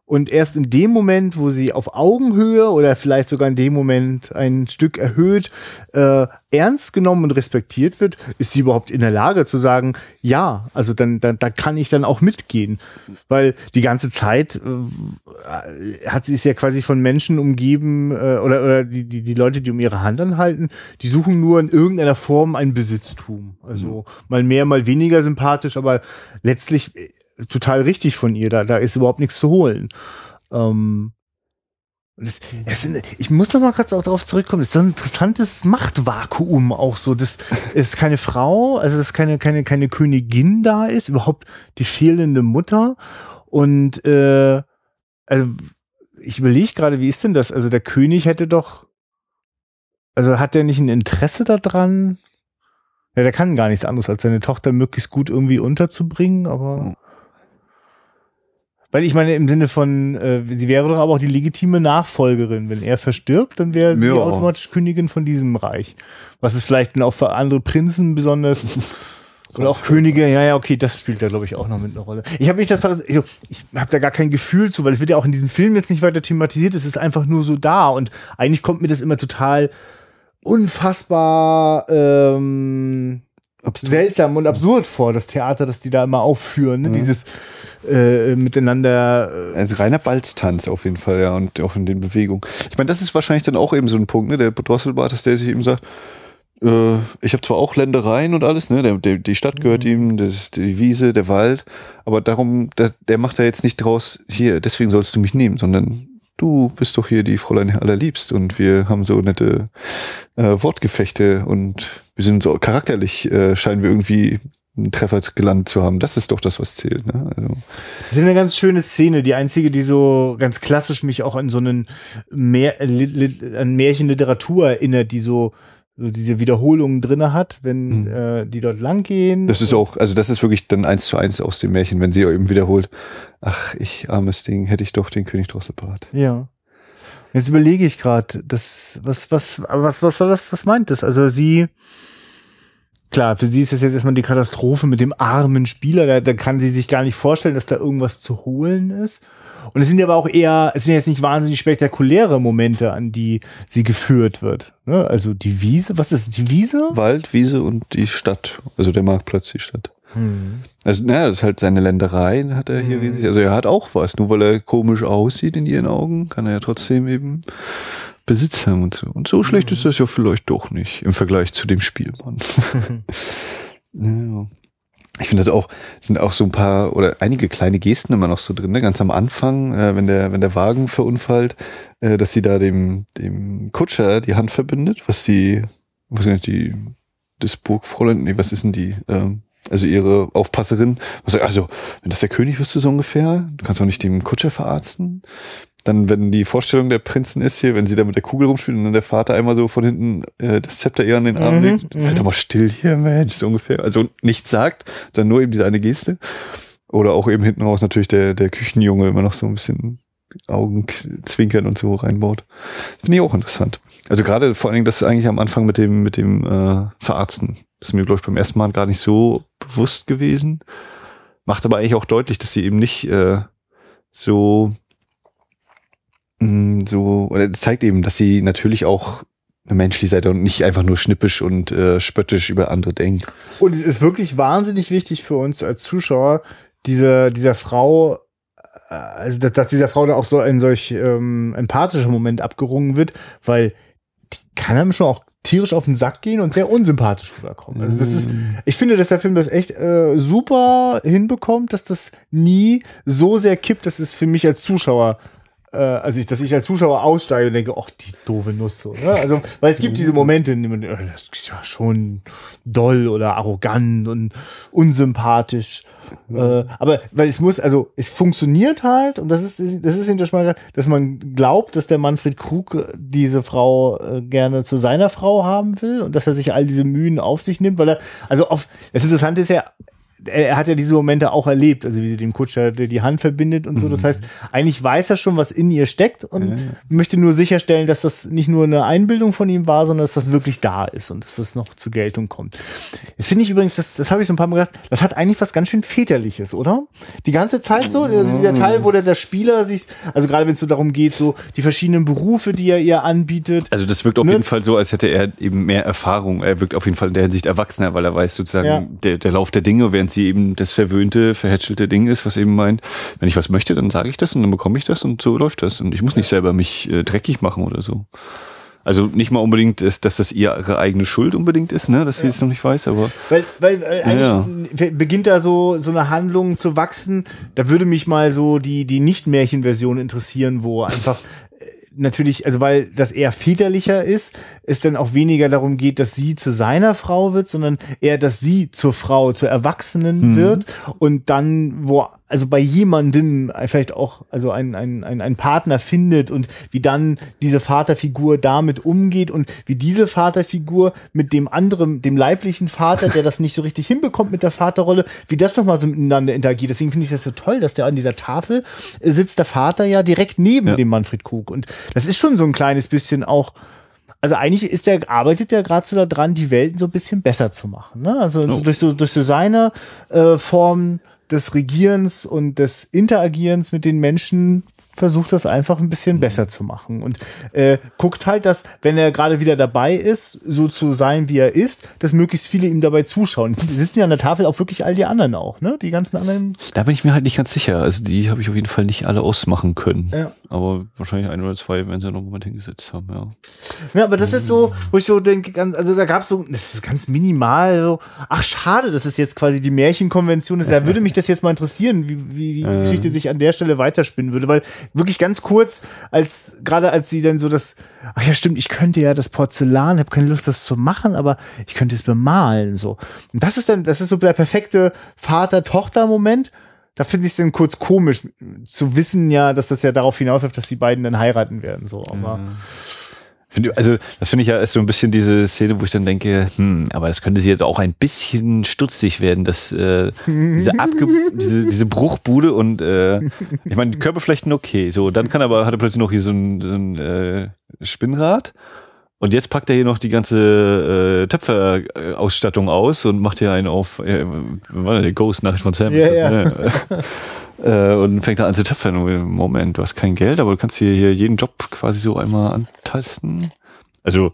Und erst in dem Moment, wo sie auf Augenhöhe oder vielleicht sogar in dem Moment ein Stück erhöht, äh, ernst genommen und respektiert wird, ist sie überhaupt in der Lage zu sagen, ja, also dann, dann da kann ich dann auch mitgehen. Weil die ganze Zeit äh, hat sie ist ja quasi von Menschen umgeben äh, oder, oder die, die, die Leute, die um ihre Hand anhalten, die suchen nur in irgendeiner Form ein Besitztum. Also mal mehr, mal weniger sympathisch, aber letztlich äh, total richtig von ihr. Da, da ist überhaupt nichts zu holen. Ähm, und das, das sind, ich muss noch mal kurz auch darauf zurückkommen. Das ist so ein interessantes Machtvakuum auch so. Das ist keine Frau, also dass keine, keine, keine Königin da ist, überhaupt die fehlende Mutter. Und äh, also ich überlege gerade, wie ist denn das? Also der König hätte doch, also hat der nicht ein Interesse daran? Ja, der kann gar nichts anderes, als seine Tochter möglichst gut irgendwie unterzubringen, aber. Weil ich meine, im Sinne von, äh, sie wäre doch aber auch die legitime Nachfolgerin. Wenn er verstirbt, dann wäre sie Ja. automatisch Königin von diesem Reich. Was ist vielleicht dann auch für andere Prinzen besonders. Oder auch Könige, ja, ja, okay, das spielt da, glaube ich, auch noch mit einer Rolle. Ich habe mich das, ich, ich habe da gar kein Gefühl zu, weil es wird ja auch in diesem Film jetzt nicht weiter thematisiert, es ist einfach nur so da und eigentlich kommt mir das immer total unfassbar ähm, seltsam und absurd vor, das Theater, das die da immer aufführen, ne? dieses äh, miteinander. Äh, Also reiner Balztanz auf jeden Fall, ja, und auch in den Bewegungen. Ich meine, das ist wahrscheinlich dann auch eben so ein Punkt, ne, der Drosselbart, dass der sich eben sagt, äh, ich habe zwar auch Ländereien und alles, ne, der, der, die Stadt gehört ihm, das, die Wiese, der Wald, aber darum, der, der macht da jetzt nicht draus, hier, deswegen sollst du mich nehmen, sondern du bist doch hier die Fräulein allerliebst und wir haben so nette äh, Wortgefechte und wir sind so charakterlich, äh, scheinen wir irgendwie einen Treffer gelandet zu haben. Das ist doch das, was zählt. Ne? Also, Das ist eine ganz schöne Szene, die einzige, die so ganz klassisch mich auch an so einen li, li, an Märchenliteratur erinnert, die so, so diese Wiederholungen drinne hat, wenn Mhm. äh, die dort langgehen. Das ist auch, also das ist wirklich dann eins zu eins aus dem Märchen, wenn sie eben wiederholt, ach, ich armes Ding, hätte ich doch den König Drosselbart. Ja. Jetzt überlege ich gerade, das, was, was, was, was soll das, was meint das? Also sie, klar, für sie ist das jetzt erstmal die Katastrophe mit dem armen Spieler, da, da kann sie sich gar nicht vorstellen, dass da irgendwas zu holen ist. Und es sind aber auch eher, es sind jetzt nicht wahnsinnig spektakuläre Momente, an die sie geführt wird. Ne? Also die Wiese, was ist die Wiese? Wald, Wiese und die Stadt, also der Marktplatz, die Stadt. Mhm. Also, naja, das ist halt seine Länderei, hat er hier mhm. Also er hat auch was. Nur weil er komisch aussieht in ihren Augen, kann er ja trotzdem eben Besitz haben und so. Und so schlecht ist das ja vielleicht doch nicht im Vergleich zu dem Spielmann. ja. Ich finde das auch, sind auch so ein paar oder einige kleine Gesten immer noch so drin, ne? ganz am Anfang, äh, wenn der, wenn der Wagen verunfallt, äh, dass sie da dem, dem Kutscher die Hand verbindet, was die, was nicht, die, das Burgfräulein, nee, was ist denn die, ähm, also ihre Aufpasserin, was sagt, also, wenn das der König wirst du so ungefähr, du kannst auch nicht dem Kutscher verarzten. Dann, wenn die Vorstellung der Prinzen ist hier, wenn sie da mit der Kugel rumspielt und dann der Vater einmal so von hinten äh, das Zepter ihr an den Arm mhm, legt, halt mhm. doch mal still hier, Mensch, so ungefähr. Also nichts sagt, dann nur eben diese eine Geste. Oder auch eben hinten raus natürlich der, der Küchenjunge immer noch so ein bisschen Augen zwinkern und so reinbaut. Finde ich auch interessant. Also gerade vor allen Dingen das eigentlich am Anfang mit dem, mit dem äh, Verarzten. Das ist mir, glaube ich, beim ersten Mal gar nicht so bewusst gewesen. Macht aber eigentlich auch deutlich, dass sie eben nicht äh, so so, oder das zeigt eben, dass sie natürlich auch eine menschliche Seite und nicht einfach nur schnippisch und äh, spöttisch über andere denkt. Und es ist wirklich wahnsinnig wichtig für uns als Zuschauer, diese, dieser Frau, äh, also dass, dass dieser Frau da auch so ein solch ähm, empathischer Moment abgerungen wird, weil die kann einem schon auch tierisch auf den Sack gehen und sehr unsympathisch rüberkommen. Also das ist, mm. ich finde, dass der Film das echt äh, super hinbekommt, dass das nie so sehr kippt, dass es für mich als Zuschauer äh, also ich, dass ich als Zuschauer aussteige und denke, ach, die doofe Nuss so. Ne? Also, weil es gibt diese Momente, in denen man, äh, das ist ja schon doll oder arrogant und unsympathisch. Mhm. Äh, aber weil es muss, also es funktioniert halt, und das ist, das ist hinter Schmal, dass man glaubt, dass der Manfred Krug diese Frau äh, gerne zu seiner Frau haben will und dass er sich all diese Mühen auf sich nimmt, weil er, also auf, das Interessante ist ja, er hat ja diese Momente auch erlebt, also wie sie dem Kutscher die Hand verbindet und so. Das mhm. heißt, eigentlich weiß er schon, was in ihr steckt und ja. möchte nur sicherstellen, dass das nicht nur eine Einbildung von ihm war, sondern dass das wirklich da ist und dass das noch zur Geltung kommt. Das finde ich übrigens, das, das habe ich so ein paar Mal gedacht, das hat eigentlich was ganz schön väterliches, oder? Die ganze Zeit so, also dieser Teil, wo der, der Spieler sich, also gerade wenn es so darum geht, so die verschiedenen Berufe, die er ihr anbietet. Also das wirkt auf ne? jeden Fall so, als hätte er eben mehr Erfahrung. Er wirkt auf jeden Fall in der Hinsicht erwachsener, weil er weiß sozusagen ja. der, der Lauf der Dinge, während sie eben das verwöhnte, verhätschelte Ding ist, was eben meint, wenn ich was möchte, dann sage ich das und dann bekomme ich das und so läuft das. Und ich muss nicht selber mich äh, dreckig machen oder so. Also nicht mal unbedingt, ist, dass das ihre eigene Schuld unbedingt ist, ne, dass sie es noch nicht weiß, aber. Weil, weil äh, eigentlich ja. beginnt da so, so eine Handlung zu wachsen. Da würde mich mal so die, die Nicht-Märchen-Version interessieren, wo einfach natürlich, also weil das eher väterlicher ist, es dann auch weniger darum geht, dass sie zu seiner Frau wird, sondern eher, dass sie zur Frau, zur Erwachsenen mhm. wird und dann, wo also bei jemandem vielleicht auch also ein, ein, ein, ein Partner findet und wie dann diese Vaterfigur damit umgeht und wie diese Vaterfigur mit dem anderen, dem leiblichen Vater, der das nicht so richtig hinbekommt mit der Vaterrolle, wie das nochmal so miteinander interagiert. Deswegen finde ich das so toll, dass der an dieser Tafel sitzt, der Vater ja direkt neben ja. dem Manfred Krug. Und das ist schon so ein kleines bisschen auch also eigentlich ist der, arbeitet der gerade so daran, die Welten so ein bisschen besser zu machen. Ne? Also oh. durch, so, durch so seine äh, Form des Regierens und des Interagierens mit den Menschen versucht das einfach ein bisschen mhm. besser zu machen und äh, guckt halt, dass, wenn er gerade wieder dabei ist, so zu sein, wie er ist, dass möglichst viele ihm dabei zuschauen. Die sitzen ja an der Tafel auch wirklich all die anderen auch, ne? Die ganzen anderen. Da bin ich mir halt nicht ganz sicher. Also die habe ich auf jeden Fall nicht alle ausmachen können. Ja. Aber wahrscheinlich ein oder zwei, wenn sie noch mal hingesetzt haben, ja. Ja, aber das ist so, wo ich so denke, also da gab es so, das ist ganz minimal so, ach schade, dass es jetzt quasi die Märchenkonvention ist. Da würde mich das jetzt mal interessieren, wie, wie die Geschichte sich an der Stelle weiterspinnen würde, weil wirklich ganz kurz, als gerade als sie dann so das, ach ja stimmt, ich könnte ja das Porzellan, habe keine Lust, das zu machen, aber ich könnte es bemalen so. Und das ist dann, das ist so der perfekte Vater-Tochter-Moment. Da finde ich es dann kurz komisch zu wissen ja, dass das ja darauf hinausläuft, dass die beiden dann heiraten werden so. Aber mhm. Also das finde ich ja ist so ein bisschen diese Szene, wo ich dann denke, hm, aber das könnte jetzt auch ein bisschen stutzig werden, dass äh, diese, Abge diese, diese Bruchbude und äh, ich meine, die Körperflächen okay, so dann kann aber hat er plötzlich noch hier so ein, so ein äh, Spinnrad und jetzt packt er hier noch die ganze äh, Töpferausstattung aus und macht hier einen auf, äh, war der Ghost-Nachricht von Sam. Yeah, yeah. Ne? äh, und fängt dann an zu töpfern. Moment, du hast kein Geld, aber du kannst hier, hier jeden Job quasi so einmal antasten. Also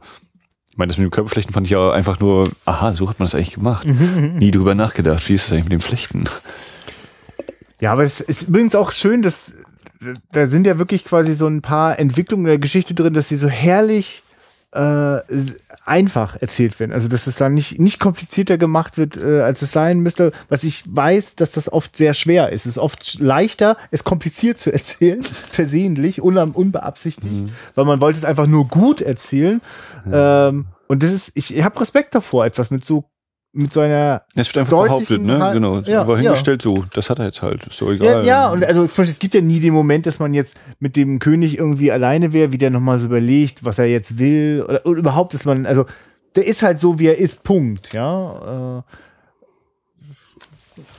Ich meine, das mit den Körperflechten fand ich ja einfach nur, aha, so hat man das eigentlich gemacht. Nie drüber nachgedacht, wie ist das eigentlich mit den Flechten? Ja, aber es ist übrigens auch schön, dass da sind ja wirklich quasi so ein paar Entwicklungen der Geschichte drin, dass sie so herrlich äh, einfach erzählt werden. Also dass es dann nicht, nicht komplizierter gemacht wird, äh, als es sein müsste. Was ich weiß, dass das oft sehr schwer ist. Es ist oft leichter, es kompliziert zu erzählen, versehentlich, un unbeabsichtigt, mhm. weil man wollte es einfach nur gut erzählen. Ja. Ähm, und das ist, ich, ich habe Respekt davor, etwas mit so mit so einer. Es wird einfach behauptet, ne? Halt, genau. Ja, war hingestellt ja. so. Das hat er jetzt halt. Ist so egal. Ja, ja, und also es gibt ja nie den Moment, dass man jetzt mit dem König irgendwie alleine wäre, wie der nochmal so überlegt, was er jetzt will. Oder, oder, überhaupt, dass man, also der ist halt so, wie er ist, Punkt, ja. Äh.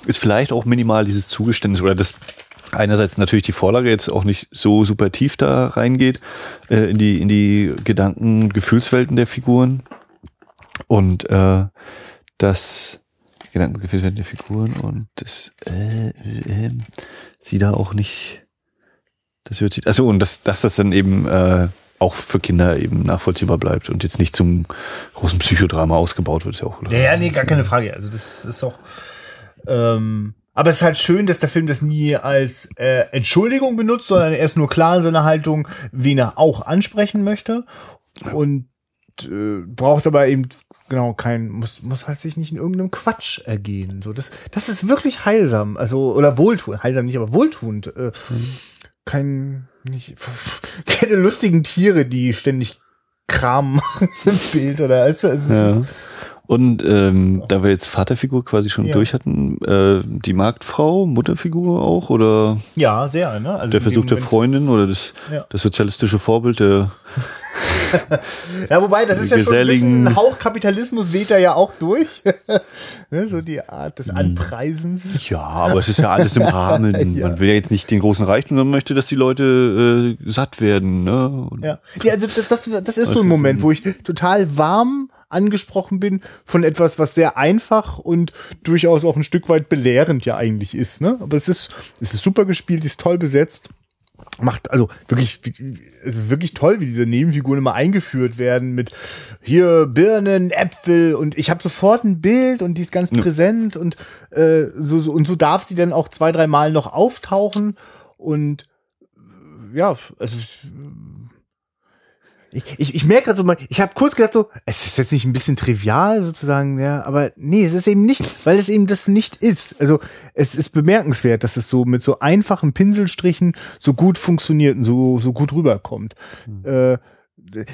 Ist vielleicht auch minimal dieses Zugeständnis oder das einerseits natürlich die Vorlage jetzt auch nicht so super tief da reingeht äh, in die in die Gedanken Gefühlswelten der Figuren und äh, das Gedankengefühl der Figuren und das äh, äh, sie da auch nicht das hört sich also und dass dass das dann eben äh, auch für Kinder eben nachvollziehbar bleibt und jetzt nicht zum großen Psychodrama ausgebaut wird, ist ja auch. Ja, ja, nee, gar keine Frage. Also das ist auch. Ähm, aber es ist halt schön, dass der Film das nie als äh, Entschuldigung benutzt, sondern er ist nur klar in seiner Haltung, wen er auch ansprechen möchte. Und äh, braucht aber eben genau kein muss muss halt sich nicht in irgendeinem Quatsch ergehen so das das ist wirklich heilsam also oder wohltuend heilsam nicht aber wohltuend äh, mhm. kein nicht keine lustigen Tiere die ständig Kram machen im Bild oder ist, es ja. Und ähm, da wir jetzt Vaterfigur quasi schon ja. durch hatten, äh, die Marktfrau, Mutterfigur auch oder? Ja, sehr. Ne? Also der Versuch der Freundin oder das, ja. das sozialistische Vorbild der ja, wobei, das ist ja schon ein bisschen ein Hauch Kapitalismus weht da ja auch durch. ne, so die Art des hm. Anpreisens. Ja, aber es ist ja alles im Rahmen. ja. Man will ja jetzt nicht den großen Reichtum, sondern möchte, dass die Leute äh, satt werden. Ne? ja. ja, also das, das ist so ein Moment, wo ich total warm angesprochen bin von etwas, was sehr einfach und durchaus auch ein Stück weit belehrend ja eigentlich ist. Ne? Aber es ist, es ist super gespielt, ist toll besetzt macht also wirklich also wirklich toll, wie diese Nebenfiguren immer eingeführt werden mit hier Birnen, Äpfel und ich habe sofort ein Bild und die ist ganz ja. präsent und äh, so, so und so darf sie dann auch zwei drei Mal noch auftauchen und ja also ich, ich, ich merke gerade so mal, ich habe kurz gedacht so, es ist jetzt nicht ein bisschen trivial sozusagen, ja, aber nee, es ist eben nicht, weil es eben das nicht ist. Also es ist bemerkenswert, dass es so mit so einfachen Pinselstrichen so gut funktioniert und so, so gut rüberkommt. Mhm. Äh,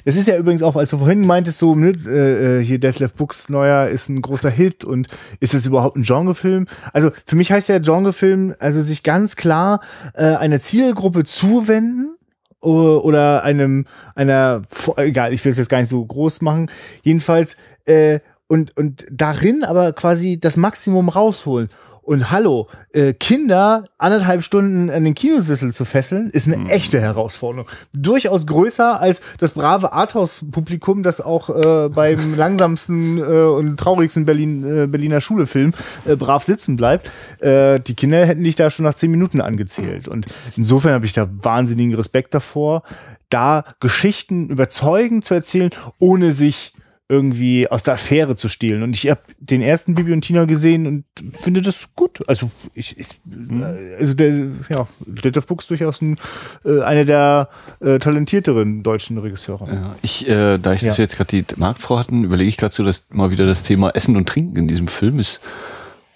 das ist ja übrigens auch, als du vorhin meintest, so, ne, äh, hier Detlef Books neuer ist ein großer Hit und ist es überhaupt ein Genrefilm? Also für mich heißt ja Genrefilm, also sich ganz klar äh, einer Zielgruppe zuwenden oder einem einer egal, ich will es jetzt gar nicht so groß machen. Jedenfalls äh, und und darin aber quasi das Maximum rausholen. Und hallo, äh, Kinder anderthalb Stunden an den Kinosessel zu fesseln, ist eine mhm. echte Herausforderung. Durchaus größer als das brave Arthouse-Publikum, das auch äh, beim langsamsten äh, und traurigsten Berlin, äh, Berliner Schulefilm äh, brav sitzen bleibt. Äh, die Kinder hätten dich da schon nach zehn Minuten angezählt. Und insofern habe ich da wahnsinnigen Respekt davor, da Geschichten überzeugend zu erzählen, ohne sich irgendwie aus der Affäre zu stehlen. Und ich habe den ersten Bibi und Tina gesehen und finde das gut. Also ich, ich mhm. also der, ja, Detlef Buchs durchaus ein, äh, einer der äh, talentierteren deutschen Regisseure. Ja, ich, äh, da ich ja. das jetzt gerade die Marktfrau hatten, überlege ich gerade so, dass mal wieder das Thema Essen und Trinken in diesem Film ist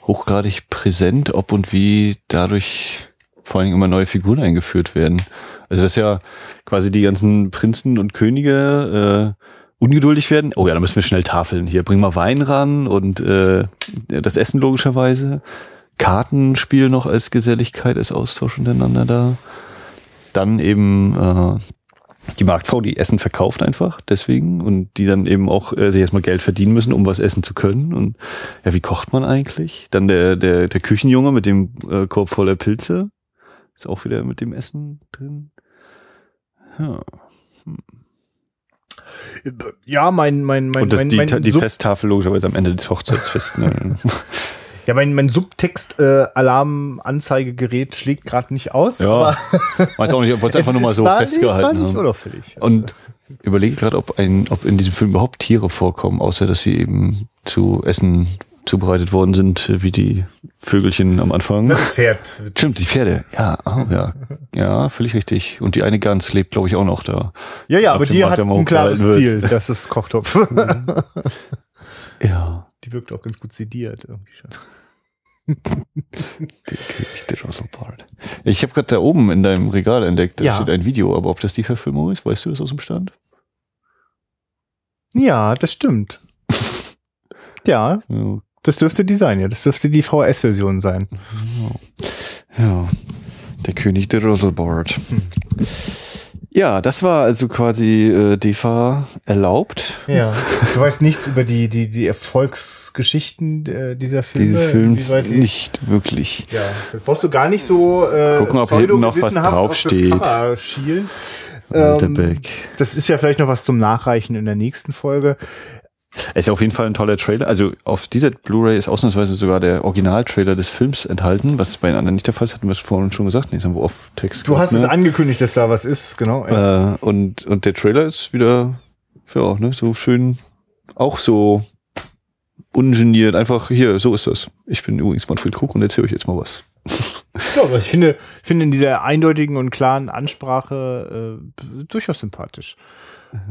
hochgradig präsent, ob und wie dadurch vor allem immer neue Figuren eingeführt werden. Also das ist ja quasi die ganzen Prinzen und Könige, äh, ungeduldig werden. Oh ja, da müssen wir schnell tafeln. Hier, bring mal Wein ran und äh, das Essen logischerweise. Kartenspiel noch als Geselligkeit, als Austausch untereinander da. Dann eben äh, die Marktfrau, die Essen verkauft einfach deswegen und die dann eben auch äh, sich erstmal Geld verdienen müssen, um was essen zu können. Und ja, wie kocht man eigentlich? Dann der, der, der Küchenjunge mit dem äh, Korb voller Pilze. Ist auch wieder mit dem Essen drin. Ja. Hm. Ja, mein, mein, mein, Und das, mein, die, mein die Festtafel logischerweise am Ende des Hochzeitsfests. Ne? Ja, mein, mein Subtext-Alarmanzeigegerät äh, schlägt gerade nicht aus. Ja, weiß auch nicht, ich wollte es einfach nur mal so festgehalten nicht, war nicht haben. Und überlege gerade, ob ein, ob in diesem Film überhaupt Tiere vorkommen, außer dass sie eben zu Essen zubereitet worden sind, wie die Vögelchen am Anfang. Das Pferd. Stimmt, die Pferde. Ja, oh, ja. Ja, völlig richtig. Und die eine Gans lebt, glaube ich, auch noch da. Ja, ja, aber die hat ein klares Ziel. Das ist Kochtopf. Ja. die wirkt auch ganz gut sediert irgendwie schon. Ich habe gerade da oben in deinem Regal entdeckt, da Ja. steht ein Video, aber ob das die Verfilmung ist, weißt du das aus dem Stand? Ja, das stimmt. Ja, Ja, das dürfte die sein, ja. Das dürfte die VHS-Version sein. ja. der König der Rosselbart. Hm. Ja, das war also quasi äh, DEFA erlaubt. Ja. Du weißt nichts über die, die, die Erfolgsgeschichten äh, dieser Filme? Dieses Films nicht wirklich. Ja, das brauchst du gar nicht so äh, Gucken, ob hinten noch was pseudo-gewissenhaft auf das Ähm. Das ist ja vielleicht noch was zum Nachreichen in der nächsten Folge. Ist auf jeden Fall ein toller Trailer. Also auf dieser Blu-ray ist ausnahmsweise sogar der Originaltrailer des Films enthalten, was bei den anderen nicht der Fall ist, hatten wir es vorhin schon gesagt. Nee, das haben wir auf Text Du hast gehabt, es angekündigt, dass da was ist, genau. Äh, und, und der Trailer ist wieder, ja, ne, so schön, auch so ungeniert, einfach hier, so ist das. Ich bin übrigens Manfred Krug und erzähle euch jetzt mal was. Ja, aber ich finde, finde in dieser eindeutigen und klaren Ansprache äh, durchaus sympathisch.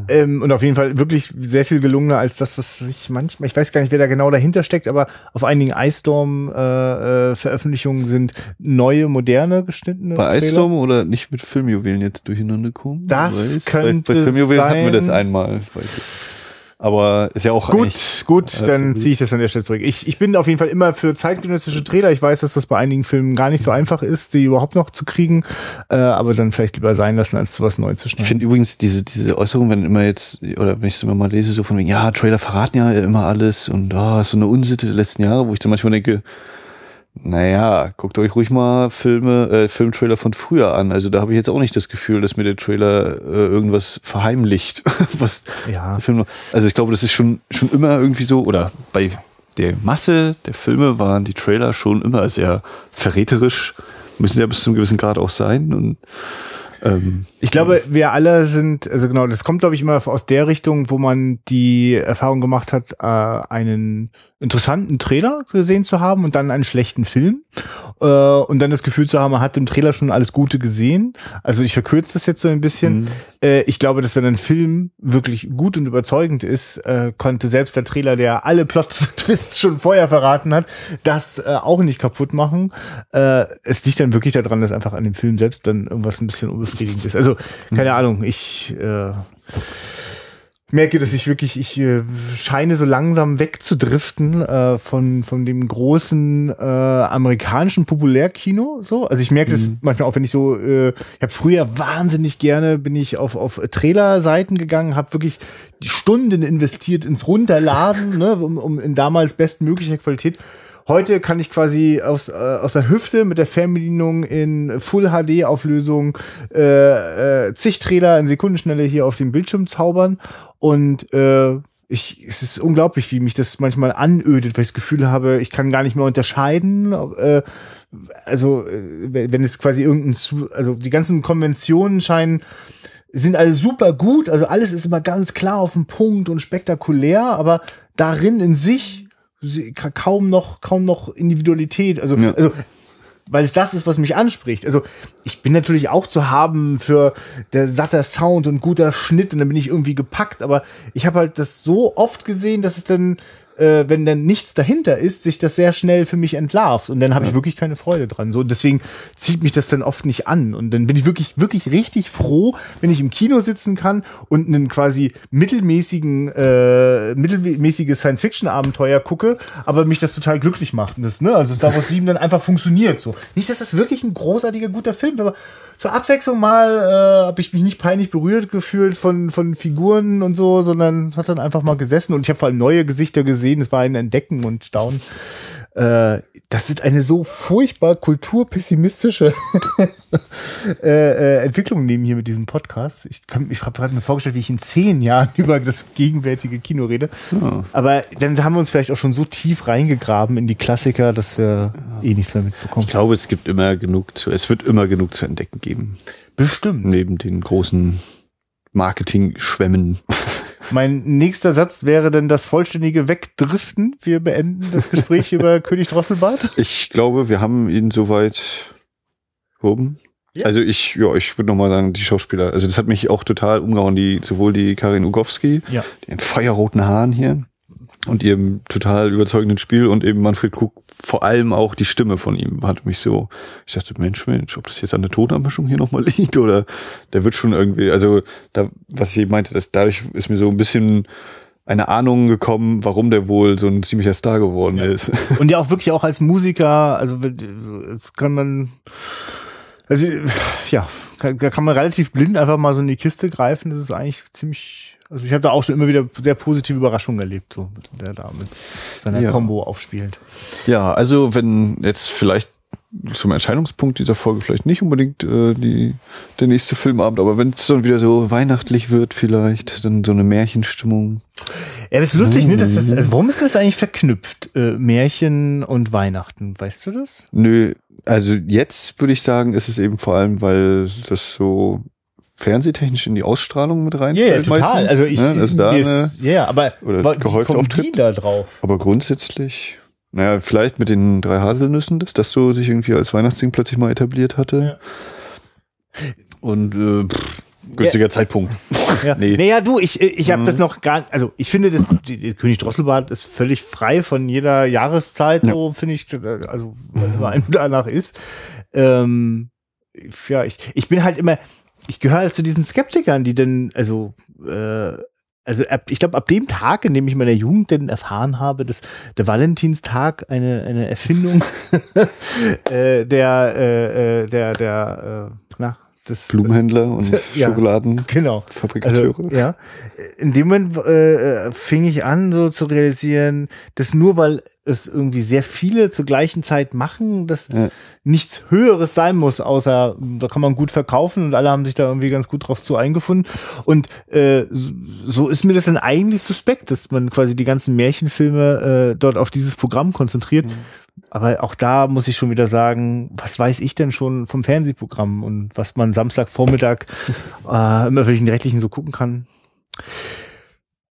Ähm, und auf jeden Fall wirklich sehr viel gelungener als das, was ich manchmal, ich weiß gar nicht, wer da genau dahinter steckt, aber auf einigen iStorm-Veröffentlichungen sind neue, moderne geschnittene Bei Trailer. iStorm oder nicht mit Filmjuwelen jetzt durcheinander kommen? Das könnte bei, bei Filmjuwelen hatten wir das sein. einmal. Weiß ich. Aber ist ja auch Gut, gut, äh, dann ziehe ich das an der Stelle zurück. Ich, ich bin auf jeden Fall immer für zeitgenössische Trailer. Ich weiß, dass das bei einigen Filmen gar nicht so einfach ist, die überhaupt noch zu kriegen, äh, aber dann vielleicht lieber sein lassen, als zu was neu zu Ich schneiden. finde übrigens diese, diese Äußerung, wenn immer jetzt, oder wenn ich es immer mal lese, so von wegen, ja, Trailer verraten ja immer alles und ah, ist so eine Unsitte der letzten Jahre, wo ich dann manchmal denke, naja, guckt euch ruhig mal Filme, äh, Filmtrailer von früher an. Also da habe ich jetzt auch nicht das Gefühl, dass mir der Trailer äh, irgendwas verheimlicht. was Ja. Film also ich glaube, das ist schon, schon immer irgendwie so, oder bei der Masse der Filme waren die Trailer schon immer sehr verräterisch. Müssen ja bis zu einem gewissen Grad auch sein und ähm, Ich glaube, wir alle sind, also genau, das kommt, glaube ich, immer aus der Richtung, wo man die Erfahrung gemacht hat, äh, einen interessanten Trailer gesehen zu haben und dann einen schlechten Film. Äh, und dann das Gefühl zu haben, man hat im Trailer schon alles Gute gesehen. Also ich verkürze das jetzt so ein bisschen. Äh, ich glaube, dass wenn ein Film wirklich gut und überzeugend ist, äh, konnte selbst der Trailer, der alle Plot-Twists schon vorher verraten hat, das äh, auch nicht kaputt machen. Äh, es liegt dann wirklich daran, dass einfach an dem Film selbst dann irgendwas ein bisschen unbefriedigend ist. Also, keine Ahnung, ich äh, merke, dass ich wirklich, ich äh, scheine so langsam wegzudriften äh, von, von dem großen äh, amerikanischen Populärkino. So, also ich merke das manchmal auch, wenn ich so, äh, ich habe früher wahnsinnig gerne, bin ich auf, auf Trailer-Seiten gegangen, habe wirklich Stunden investiert ins Runterladen, ne, um, um in damals bestmöglicher Qualität. Heute kann ich quasi aus, äh, aus der Hüfte mit der Fernbedienung in Full HD Auflösung äh, äh, zig Trailer in Sekundenschnelle hier auf dem Bildschirm zaubern und äh, ich, es ist unglaublich, wie mich das manchmal anödet, weil ich das Gefühl habe, ich kann gar nicht mehr unterscheiden. Äh, also, äh, wenn es quasi irgendein, zu, also die ganzen Konventionen scheinen, sind alle super gut, also alles ist immer ganz klar auf den Punkt und spektakulär, aber darin in sich kaum noch, kaum noch Individualität. Also, Ja. also weil es das ist, was mich anspricht. Also ich bin natürlich auch zu haben für der satter Sound und guter Schnitt und dann bin ich irgendwie gepackt, aber ich habe halt das so oft gesehen, dass es dann, äh, wenn dann nichts dahinter ist, sich das sehr schnell für mich entlarvt und dann habe ich wirklich keine Freude dran. So deswegen zieht mich das dann oft nicht an und dann bin ich wirklich wirklich richtig froh, wenn ich im Kino sitzen kann und einen quasi mittelmäßigen äh, mittelmäßiges Science-Fiction-Abenteuer gucke, aber mich das total glücklich macht. Und das, ne, also Star Wars 7 dann einfach funktioniert so. Nicht, dass das wirklich ein großartiger, guter Film ist, aber zur Abwechslung mal äh, habe ich mich nicht peinlich berührt gefühlt von, von Figuren und so, sondern hat dann einfach mal gesessen und ich habe vor allem neue Gesichter gesehen. Es war ein Entdecken und Staunen. Äh, das ist eine so furchtbar kulturpessimistische äh, äh, Entwicklung nehmen hier mit diesem Podcast. Ich, kann- ich habe gerade mir vorgestellt, wie ich in zehn Jahren über das gegenwärtige Kino rede. Aber dann haben wir uns vielleicht auch schon so tief reingegraben in die Klassiker, dass wir eh nichts mehr mitbekommen. ich glaube, es gibt immer genug zu, es wird immer genug zu entdecken geben. Bestimmt. Neben den großen Marketing schwemmen. Mein nächster Satz wäre dann das vollständige Wegdriften. Wir beenden das Gespräch über König Drosselbart. Ich glaube, wir haben ihn soweit oben. Ja. Also ich, ja, ich würde nochmal sagen, die Schauspieler, also das hat mich auch total umgehauen, die, sowohl die Karin Ugowski, Ja. die in feuerroten Haaren hier und ihrem total überzeugenden Spiel und eben Manfred Krug, vor allem auch die Stimme von ihm hat mich so, ich dachte, Mensch, Mensch, ob das jetzt an der Tonabmischung hier nochmal liegt oder der wird schon irgendwie, also da, was ich eben meinte, dass dadurch ist mir so ein bisschen eine Ahnung gekommen, warum der wohl so ein ziemlicher Star geworden Ja. ist. Und ja auch wirklich auch als Musiker, also es kann man, also ja, da kann man relativ blind einfach mal so in die Kiste greifen. Das ist eigentlich ziemlich, also ich habe da auch schon immer wieder sehr positive Überraschungen erlebt, so mit der da mit seiner Ja. Combo aufspielt. Ja, also wenn jetzt vielleicht zum Erscheinungspunkt dieser Folge vielleicht nicht unbedingt äh, die, der nächste Filmabend, aber wenn es dann wieder so weihnachtlich wird vielleicht, dann so eine Märchenstimmung. Ja, das ist lustig, ne? Das ist, also warum ist das eigentlich verknüpft? Äh, Märchen und Weihnachten, weißt du das? Nö, also jetzt würde ich sagen, ist es eben vor allem, weil das so fernsehtechnisch in die Ausstrahlung mit reinfällt. meistens, Also ich, ne? also da ist, ja, aber oder gehäuft kommen auftritt. die da drauf? aber grundsätzlich, naja, vielleicht mit den drei Haselnüssen, dass das so sich irgendwie als Weihnachtsding plötzlich mal etabliert hatte. Und äh, pff, günstiger Zeitpunkt. Ja. Nee. Naja, du, ich, ich habe Mhm. das noch gar also ich finde, das, die, die König Drosselbart ist völlig frei von jeder Jahreszeit, so finde ich, also wenn einem danach ist. Ähm, ja, ich, ich bin halt immer, ich gehöre halt zu diesen Skeptikern, die denn, also, äh, also ab, ich glaube, ab dem Tag, in dem ich in meiner Jugend denn erfahren habe, dass der Valentinstag eine, eine Erfindung äh, der, äh, äh, der, der, äh, na, des, Blumenhändler und Ja. Schokoladen. Genau. Also, ja. In dem Moment äh, äh, fing ich an, so zu realisieren, dass nur weil es irgendwie sehr viele zur gleichen Zeit machen, dass Ja. nichts Höheres sein muss, außer da kann man gut verkaufen und alle haben sich da irgendwie ganz gut drauf zu eingefunden. Und äh, so- ist mir das dann eigentlich suspekt, dass man quasi die ganzen Märchenfilme äh, dort auf dieses Programm konzentriert. Aber auch da muss ich schon wieder sagen, was weiß ich denn schon vom Fernsehprogramm und was man Samstagvormittag äh, im öffentlich-rechtlichen so gucken kann.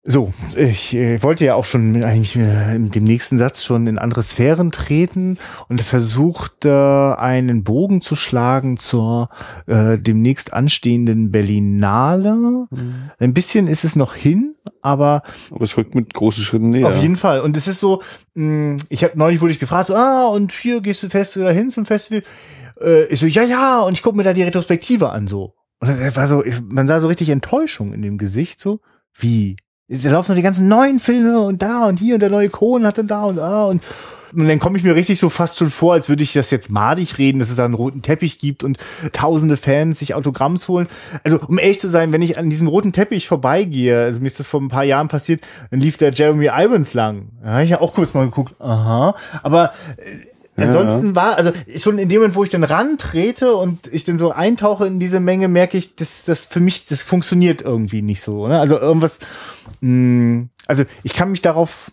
So, ich äh, wollte ja auch schon eigentlich äh, in dem nächsten Satz schon in andere Sphären treten und versuchte einen Bogen zu schlagen zur äh, demnächst anstehenden Berlinale. Ein bisschen ist es noch hin, aber Aber es rückt mit großen Schritten näher. auf jeden Fall. Und es ist so, mh, ich habe neulich wurde ich gefragt, so, ah, und hier gehst du fest dahin zum Festival? Äh, ich so, ja, ja, und ich gucke mir da die Retrospektive an, so. Und dann war so, man sah so richtig Enttäuschung in dem Gesicht, so, wie? Da laufen noch die ganzen neuen Filme und da und hier und der neue Kohn hat dann da und da und und dann komme ich mir richtig so fast schon vor, als würde ich das jetzt madig reden, dass es da einen roten Teppich gibt und tausende Fans sich Autogramms holen. Also, um ehrlich zu sein, wenn ich an diesem roten Teppich vorbeigehe, also mir ist das vor ein paar Jahren passiert, dann lief der Jeremy Irons lang. Da habe ich ja auch kurz mal geguckt, aha. Aber äh, ansonsten war, also schon in dem Moment, wo ich dann rantrete und ich dann so eintauche in diese Menge, merke ich, dass das für mich, das funktioniert irgendwie nicht so. Ne? Also irgendwas, mh, also ich kann mich darauf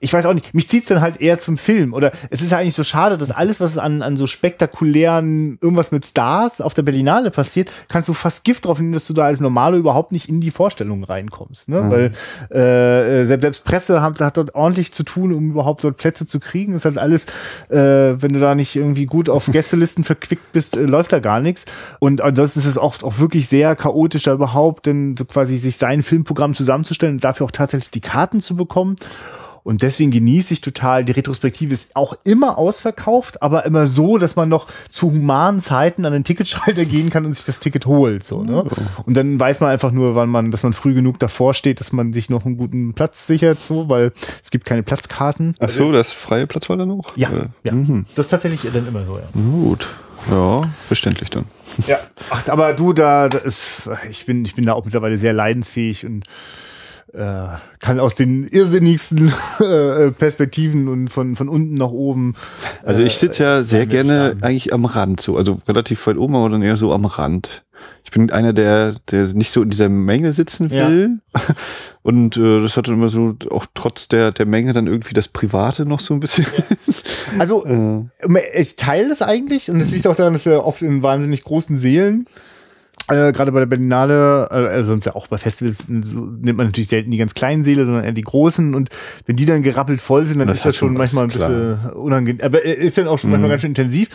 ich weiß auch nicht, mich zieht's dann halt eher zum Film. Oder es ist ja eigentlich so schade, dass alles, was an, an so spektakulären, irgendwas mit Stars auf der Berlinale passiert, kannst du fast Gift drauf nehmen, dass du da als Normale überhaupt nicht in die Vorstellung reinkommst. Ne? Weil äh, selbst, Presse hat, hat dort ordentlich zu tun, um überhaupt dort Plätze zu kriegen. Ist halt alles, äh, wenn du da nicht irgendwie gut auf Gästelisten verquickt bist, äh, läuft da gar nichts. Und ansonsten ist es oft auch wirklich sehr chaotisch, da überhaupt denn so quasi sich sein Filmprogramm zusammenzustellen und dafür auch tatsächlich die Karten zu bekommen. Und deswegen genieße ich total, die Retrospektive ist auch immer ausverkauft, aber immer so, dass man noch zu humanen Zeiten an den Ticketschalter gehen kann und sich das Ticket holt. So, ne? Und dann weiß man einfach nur, wann man, dass man früh genug davor steht, dass man sich noch einen guten Platz sichert, so, weil es gibt keine Platzkarten. Ach so, das freie Platz war dann noch? Ja, ja. Mhm. Das ist tatsächlich dann immer so, ja. Gut. Ja, verständlich dann. Ja. Ach, aber du, da, da ist, ich bin, ich bin da auch mittlerweile sehr leidensfähig und äh, kann aus den irrsinnigsten äh, Perspektiven und von, von unten nach oben. Also ich sitze ja sehr mit gerne eigentlich am Rand, so, also relativ weit oben, aber dann eher so am Rand. Ich bin einer, der, der nicht so in dieser Menge sitzen Ja. will. Und äh, das hat dann immer so, auch trotz der, der Menge dann irgendwie das Private noch so ein bisschen. Also äh, ich teile das eigentlich und es liegt auch daran, dass er oft in wahnsinnig großen Seelen Äh, Gerade bei der Berlinale, äh, sonst ja auch bei Festivals, so, nimmt man natürlich selten die ganz kleinen Seele, sondern eher die großen. Und wenn die dann gerappelt voll sind, dann Das ist das schon manchmal ein bisschen unangenehm. Aber äh, ist dann auch schon manchmal ganz schön intensiv.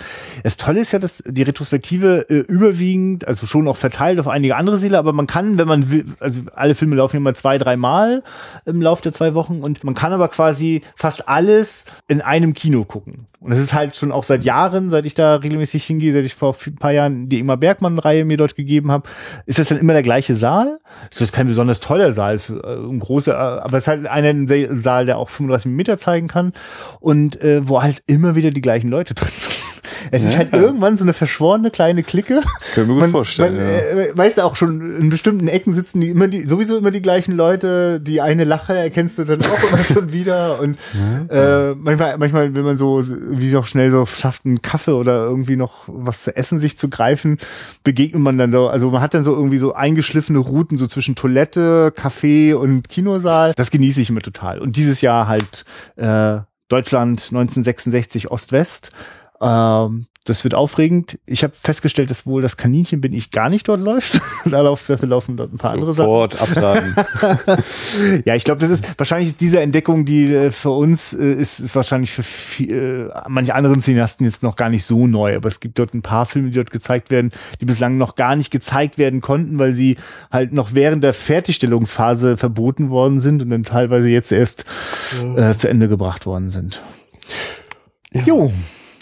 Das Tolle ist ja, dass die Retrospektive äh, überwiegend, also schon auch verteilt auf einige andere Seele, aber man kann, wenn man will, also alle Filme laufen immer zwei, drei Mal im Laufe der zwei Wochen und man kann aber quasi fast alles in einem Kino gucken. Und das ist halt schon auch seit Jahren, seit ich da regelmäßig hingehe, seit ich vor ein paar Jahren die Ingmar Bergmann-Reihe mir dort gegeben habe, ist das dann immer der gleiche Saal. Ist das kein besonders toller Saal, ist äh, ein großer, äh, aber es ist halt einer Saal, der auch 35 Meter zeigen kann und äh, wo halt immer wieder die gleichen Leute drin sind. Es ist Ja. halt irgendwann so eine verschworene kleine Clique. Das können wir gut vorstellen. Man, ja. äh, weißt du auch schon, in bestimmten Ecken sitzen die immer die, sowieso immer die gleichen Leute. Die eine Lache erkennst du dann auch immer schon wieder. Und äh, manchmal, manchmal, wenn man so wie auch schnell so schafft, einen Kaffee oder irgendwie noch was zu essen sich zu greifen, begegnet man dann so. Also man hat dann so irgendwie so eingeschliffene Routen so zwischen Toilette, Café und Kinosaal. Das genieße ich immer total. Und dieses Jahr halt äh, Deutschland 1966 Ost-West. Ähm, das wird aufregend. Ich habe festgestellt, dass wohl das Kaninchen bin ich gar nicht dort läuft. da laufen, dafür laufen dort ein paar andere Sachen. Sofort abtragen. Ja, ich glaube, das ist wahrscheinlich ist diese Entdeckung, die äh, für uns äh, ist, ist wahrscheinlich für viel, äh, manche anderen Cineasten jetzt noch gar nicht so neu. Aber es gibt dort ein paar Filme, die dort gezeigt werden, die bislang noch gar nicht gezeigt werden konnten, weil sie halt noch während der Fertigstellungsphase verboten worden sind und dann teilweise jetzt erst äh, zu Ende gebracht worden sind. Jo.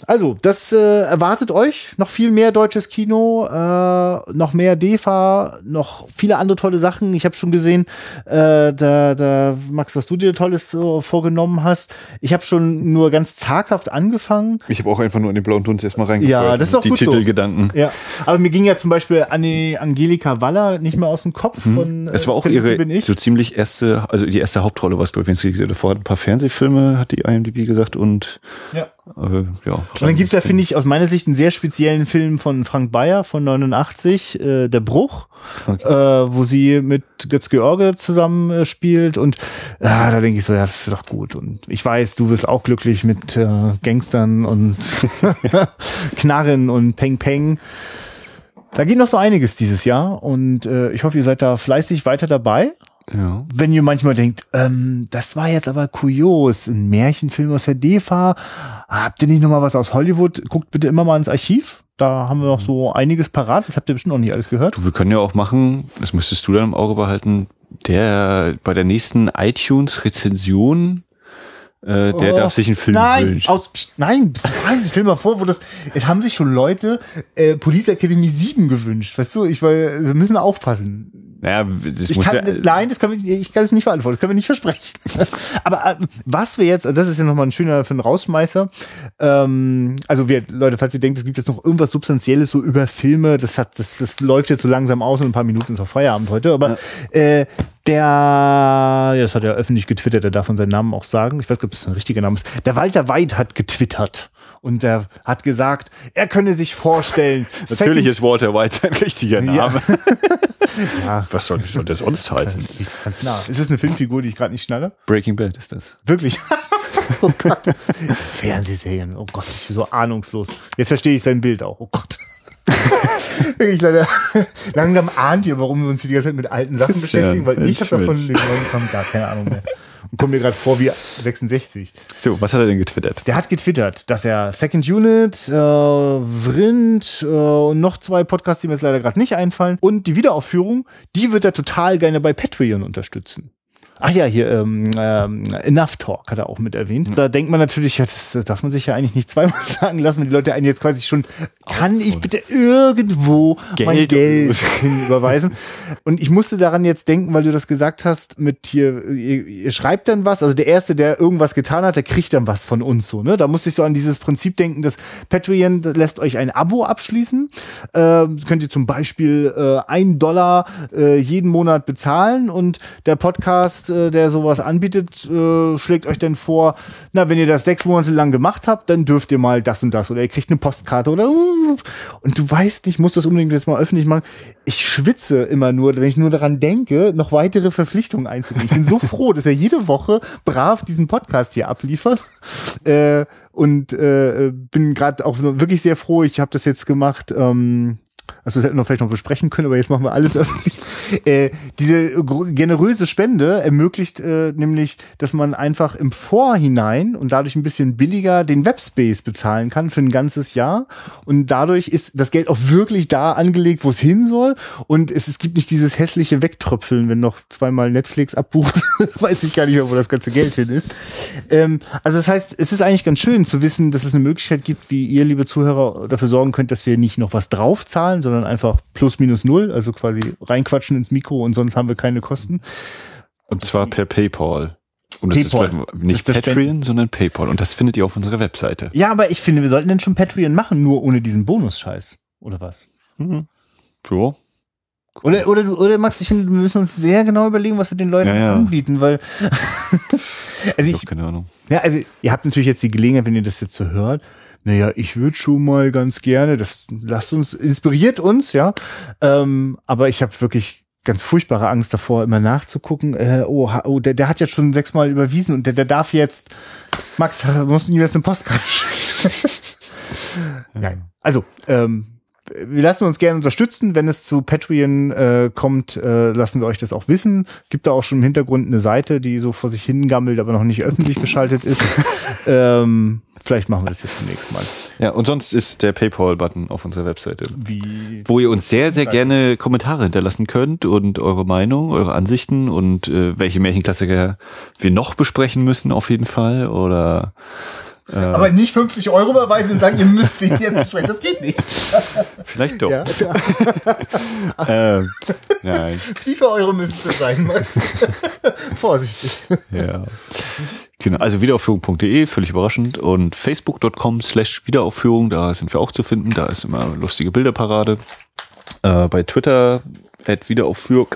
Also, das äh, erwartet euch noch viel mehr deutsches Kino, äh, noch mehr DEFA, noch viele andere tolle Sachen. Ich habe schon gesehen, äh, da, da, Max, was du dir Tolles so vorgenommen hast. Ich habe schon nur ganz zaghaft angefangen. Ich habe auch einfach nur in den blauen Dunst erstmal reingefeuert. Ja, das ist auch Die gut so. Titelgedanken. Ja, aber mir ging ja zum Beispiel Anne Angelika Waller nicht mehr aus dem Kopf von äh, Es war auch ihre bin ich. so ziemlich erste, also die erste Hauptrolle war es, glaube ich, wenn sie gesehen hat. Davor hat ein paar Fernsehfilme, hat die IMDb gesagt und Ja. Äh, ja. Und dann gibt's ja, finde ich, aus meiner Sicht einen sehr speziellen Film von Frank Bayer von 89, äh, Der Bruch, Okay. äh, wo sie mit Götz George zusammen äh, spielt. Und ah, da denke ich so, ja, das ist doch gut. Und ich weiß, du wirst auch glücklich mit äh, Gangstern und Knarren und Peng Peng. Da geht noch so einiges dieses Jahr und äh, ich hoffe, ihr seid da fleißig weiter dabei. Ja. Wenn ihr manchmal denkt, ähm, das war jetzt aber kurios, ein Märchenfilm aus der DEFA, habt ihr nicht noch mal was aus Hollywood? Guckt bitte immer mal ins Archiv. Da haben wir noch so einiges parat. Das habt ihr bestimmt noch nicht alles gehört. Du, wir können ja auch machen, das müsstest du dann im Auge behalten, der bei der nächsten iTunes-Rezension, äh, der Oh, darf sich einen Film nein, wünschen. Aus, pst, nein, Wahnsinn. Stell mal vor, wo das, es haben sich schon Leute äh, Police Academy 7 gewünscht. Weißt du, ich, weil, wir müssen aufpassen. Naja, das Ich muss kann, ja, nein, das kann ich, ich kann es nicht verantworten, das können wir nicht versprechen. Aber äh, was wir jetzt, das ist ja nochmal ein schöner für einen Rausschmeißer. Ähm, also wir, Leute, falls ihr denkt, es gibt jetzt noch irgendwas Substanzielles so über Filme, das hat, das, das läuft jetzt so langsam aus in ein paar Minuten ist auch Feierabend heute. Aber äh, der, ja, das hat er öffentlich getwittert, er darf von seinen Namen auch sagen. Ich weiß nicht, ob das ein richtiger Name ist. Der Walter Weid hat getwittert und er hat gesagt, er könne sich vorstellen. natürlich ist Walter White sein richtiger Name. ja, Was soll, soll der sonst heißen? das liegt ganz nah. Ist das eine Filmfigur, die ich gerade nicht schnalle? Breaking Bad ist das. Wirklich? oh Gott. Fernsehserien. Oh Gott, ich bin so ahnungslos. Jetzt verstehe ich sein Bild auch. Oh Gott. Wirklich leider. Langsam ahnt ihr, warum wir uns die ganze Zeit mit alten Sachen beschäftigen, weil ich habe davon den neuen Kram gar keine Ahnung mehr. Und komme mir gerade vor wie 66. So, was hat er denn getwittert? Der hat getwittert, dass er Second Unit, äh, Vrind äh, und noch zwei Podcasts, die mir jetzt leider gerade nicht einfallen, und die Wiederaufführung, die wird er total gerne bei Patreon unterstützen. Ach ja, hier, ähm, ähm, Enough Talk hat er auch mit erwähnt. Da denkt man natürlich, ja, das, darf man sich ja eigentlich nicht zweimal sagen lassen, wenn die Leute einen jetzt quasi schon, kann ich bitte irgendwo mein Geld Geld überweisen? Und ich musste daran jetzt denken, weil du das gesagt hast, mit hier, ihr, ihr schreibt dann was, also der Erste, der irgendwas getan hat, der kriegt dann was von uns so, ne? Da musste ich so an dieses Prinzip denken, dass Patreon lässt euch ein Abo abschließen. Äh, könnt ihr zum Beispiel äh, ein Dollar äh, jeden Monat bezahlen und der Podcast, äh, der sowas anbietet, äh, schlägt euch dann vor, na, wenn ihr das sechs Monate lang gemacht habt, dann dürft ihr mal das und das oder ihr kriegt eine Postkarte oder und du weißt nicht, muss das unbedingt jetzt mal öffentlich machen. Ich schwitze immer nur, wenn ich nur daran denke, noch weitere Verpflichtungen einzugehen. Ich bin so froh, dass er jede Woche brav diesen Podcast hier abliefert. Äh, und äh, bin gerade auch wirklich sehr froh. Ich habe das jetzt gemacht. Ähm, Also das hätten wir vielleicht noch besprechen können, aber jetzt machen wir alles öffentlich. Äh, diese generöse Spende ermöglicht äh, nämlich, dass man einfach im Vorhinein und dadurch ein bisschen billiger den Webspace bezahlen kann für ein ganzes Jahr. Und dadurch ist das Geld auch wirklich da angelegt, wo es hin soll. Und es, es gibt nicht dieses hässliche Wegtröpfeln, wenn noch zweimal Netflix abbucht. Weiß ich gar nicht mehr, wo das ganze Geld hin ist. Ähm, also das heißt, es ist eigentlich ganz schön zu wissen, dass es eine Möglichkeit gibt, wie ihr, liebe Zuhörer, dafür sorgen könnt, dass wir nicht noch was draufzahlen, sondern einfach plus minus null, also quasi reinquatschen ins Mikro und sonst haben wir keine Kosten. Und zwar per PayPal. Und das PayPal. ist nicht Das ist Patreon, sondern PayPal. Und das findet ihr auf unserer Webseite. Ja, aber ich finde, wir sollten denn schon Patreon machen, nur ohne diesen Bonus-Scheiß. Oder was? Mhm. Ja. Oder, oder, du, oder Max, ich finde, wir müssen uns sehr genau überlegen, was wir den Leuten Ja, ja. anbieten, weil. also Ich ich, keine Ahnung. ja, also ihr habt natürlich jetzt die Gelegenheit, wenn ihr das jetzt so hört. Naja, ich würde schon mal ganz gerne, das lasst uns, inspiriert uns, ja. Ähm, aber ich habe wirklich ganz furchtbare Angst davor, immer nachzugucken. Äh, oh, oh der, der hat jetzt schon sechsmal überwiesen und der, der darf jetzt, Max, musst du ihm jetzt eine Postkarte schicken? Nein. Also, ähm, wir lassen uns gerne unterstützen. Wenn es zu Patreon äh, kommt, äh, lassen wir euch das auch wissen. Gibt da auch schon im Hintergrund eine Seite, die so vor sich hingammelt, aber noch nicht öffentlich geschaltet ist. ähm, vielleicht machen wir das jetzt demnächst mal. Ja, und sonst ist der PayPal-Button auf unserer Webseite. Wie Wo ihr uns sehr, sehr gerne Kommentare hinterlassen könnt und eure Meinung, eure Ansichten und äh, welche Märchenklassiker wir noch besprechen müssen auf jeden Fall oder aber nicht 50 Euro überweisen und sagen, ihr müsst ihn jetzt besprechen. Das geht nicht. vielleicht doch. Ja. Ähm, nein. Wie viel Euro müssen es sein, Max? Vorsichtig. Ja. Genau, also wiederaufführung.de, völlig überraschend. Und facebook.com slash Wiederaufführung, da sind wir auch zu finden. Da ist immer lustige Bilderparade. Äh, bei Twitter at Wiederaufführung.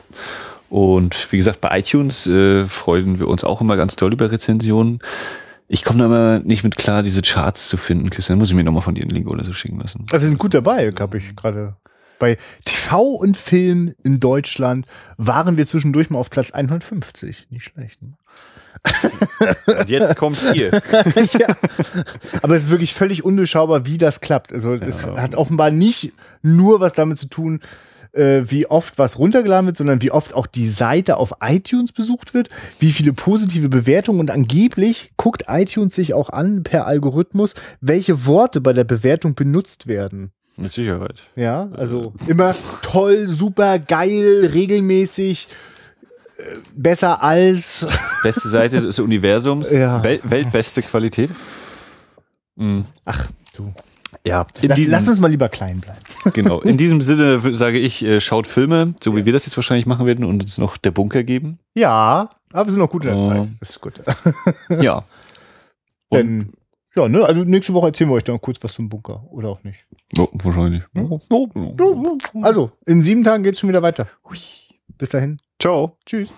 Und wie gesagt, bei iTunes äh, freuen wir uns auch immer ganz toll über Rezensionen. Ich komme da immer nicht mit klar, diese Charts zu finden. Christian, muss ich mir nochmal von dir einen Link oder so schicken lassen. Aber wir sind gut dabei, habe ich gerade. Bei TV und Film in Deutschland waren wir zwischendurch mal auf Platz 150. Nicht schlecht. Ne? Und jetzt kommt ihr. ja. Aber es ist wirklich völlig undurchschaubar, wie das klappt. Also es hat offenbar nicht nur was damit zu tun, äh, wie oft was runtergeladen wird, sondern wie oft auch die Seite auf iTunes besucht wird, wie viele positive Bewertungen und angeblich guckt iTunes sich auch an per Algorithmus, welche Worte bei der Bewertung benutzt werden. Mit Sicherheit. Ja, also immer toll, super, geil, regelmäßig, äh, besser als. Beste Seite des Universums. Ja. Wel weltbeste Qualität. Mhm. Ach, du. Ja, in Lass, diesem, lass uns mal lieber klein bleiben. genau. In diesem Sinne sage ich, äh, schaut Filme, so wie wir das jetzt wahrscheinlich machen werden und uns noch der Bunker geben. Ja, aber wir sind noch gut in der Oh. Zeit. Das ist gut. Ja. Und, Denn, ja, ne, also nächste Woche erzählen wir euch dann kurz was zum Bunker. Oder auch nicht. oh, wahrscheinlich. Also, in sieben Tagen geht's schon wieder weiter. Bis dahin. Ciao. Tschüss.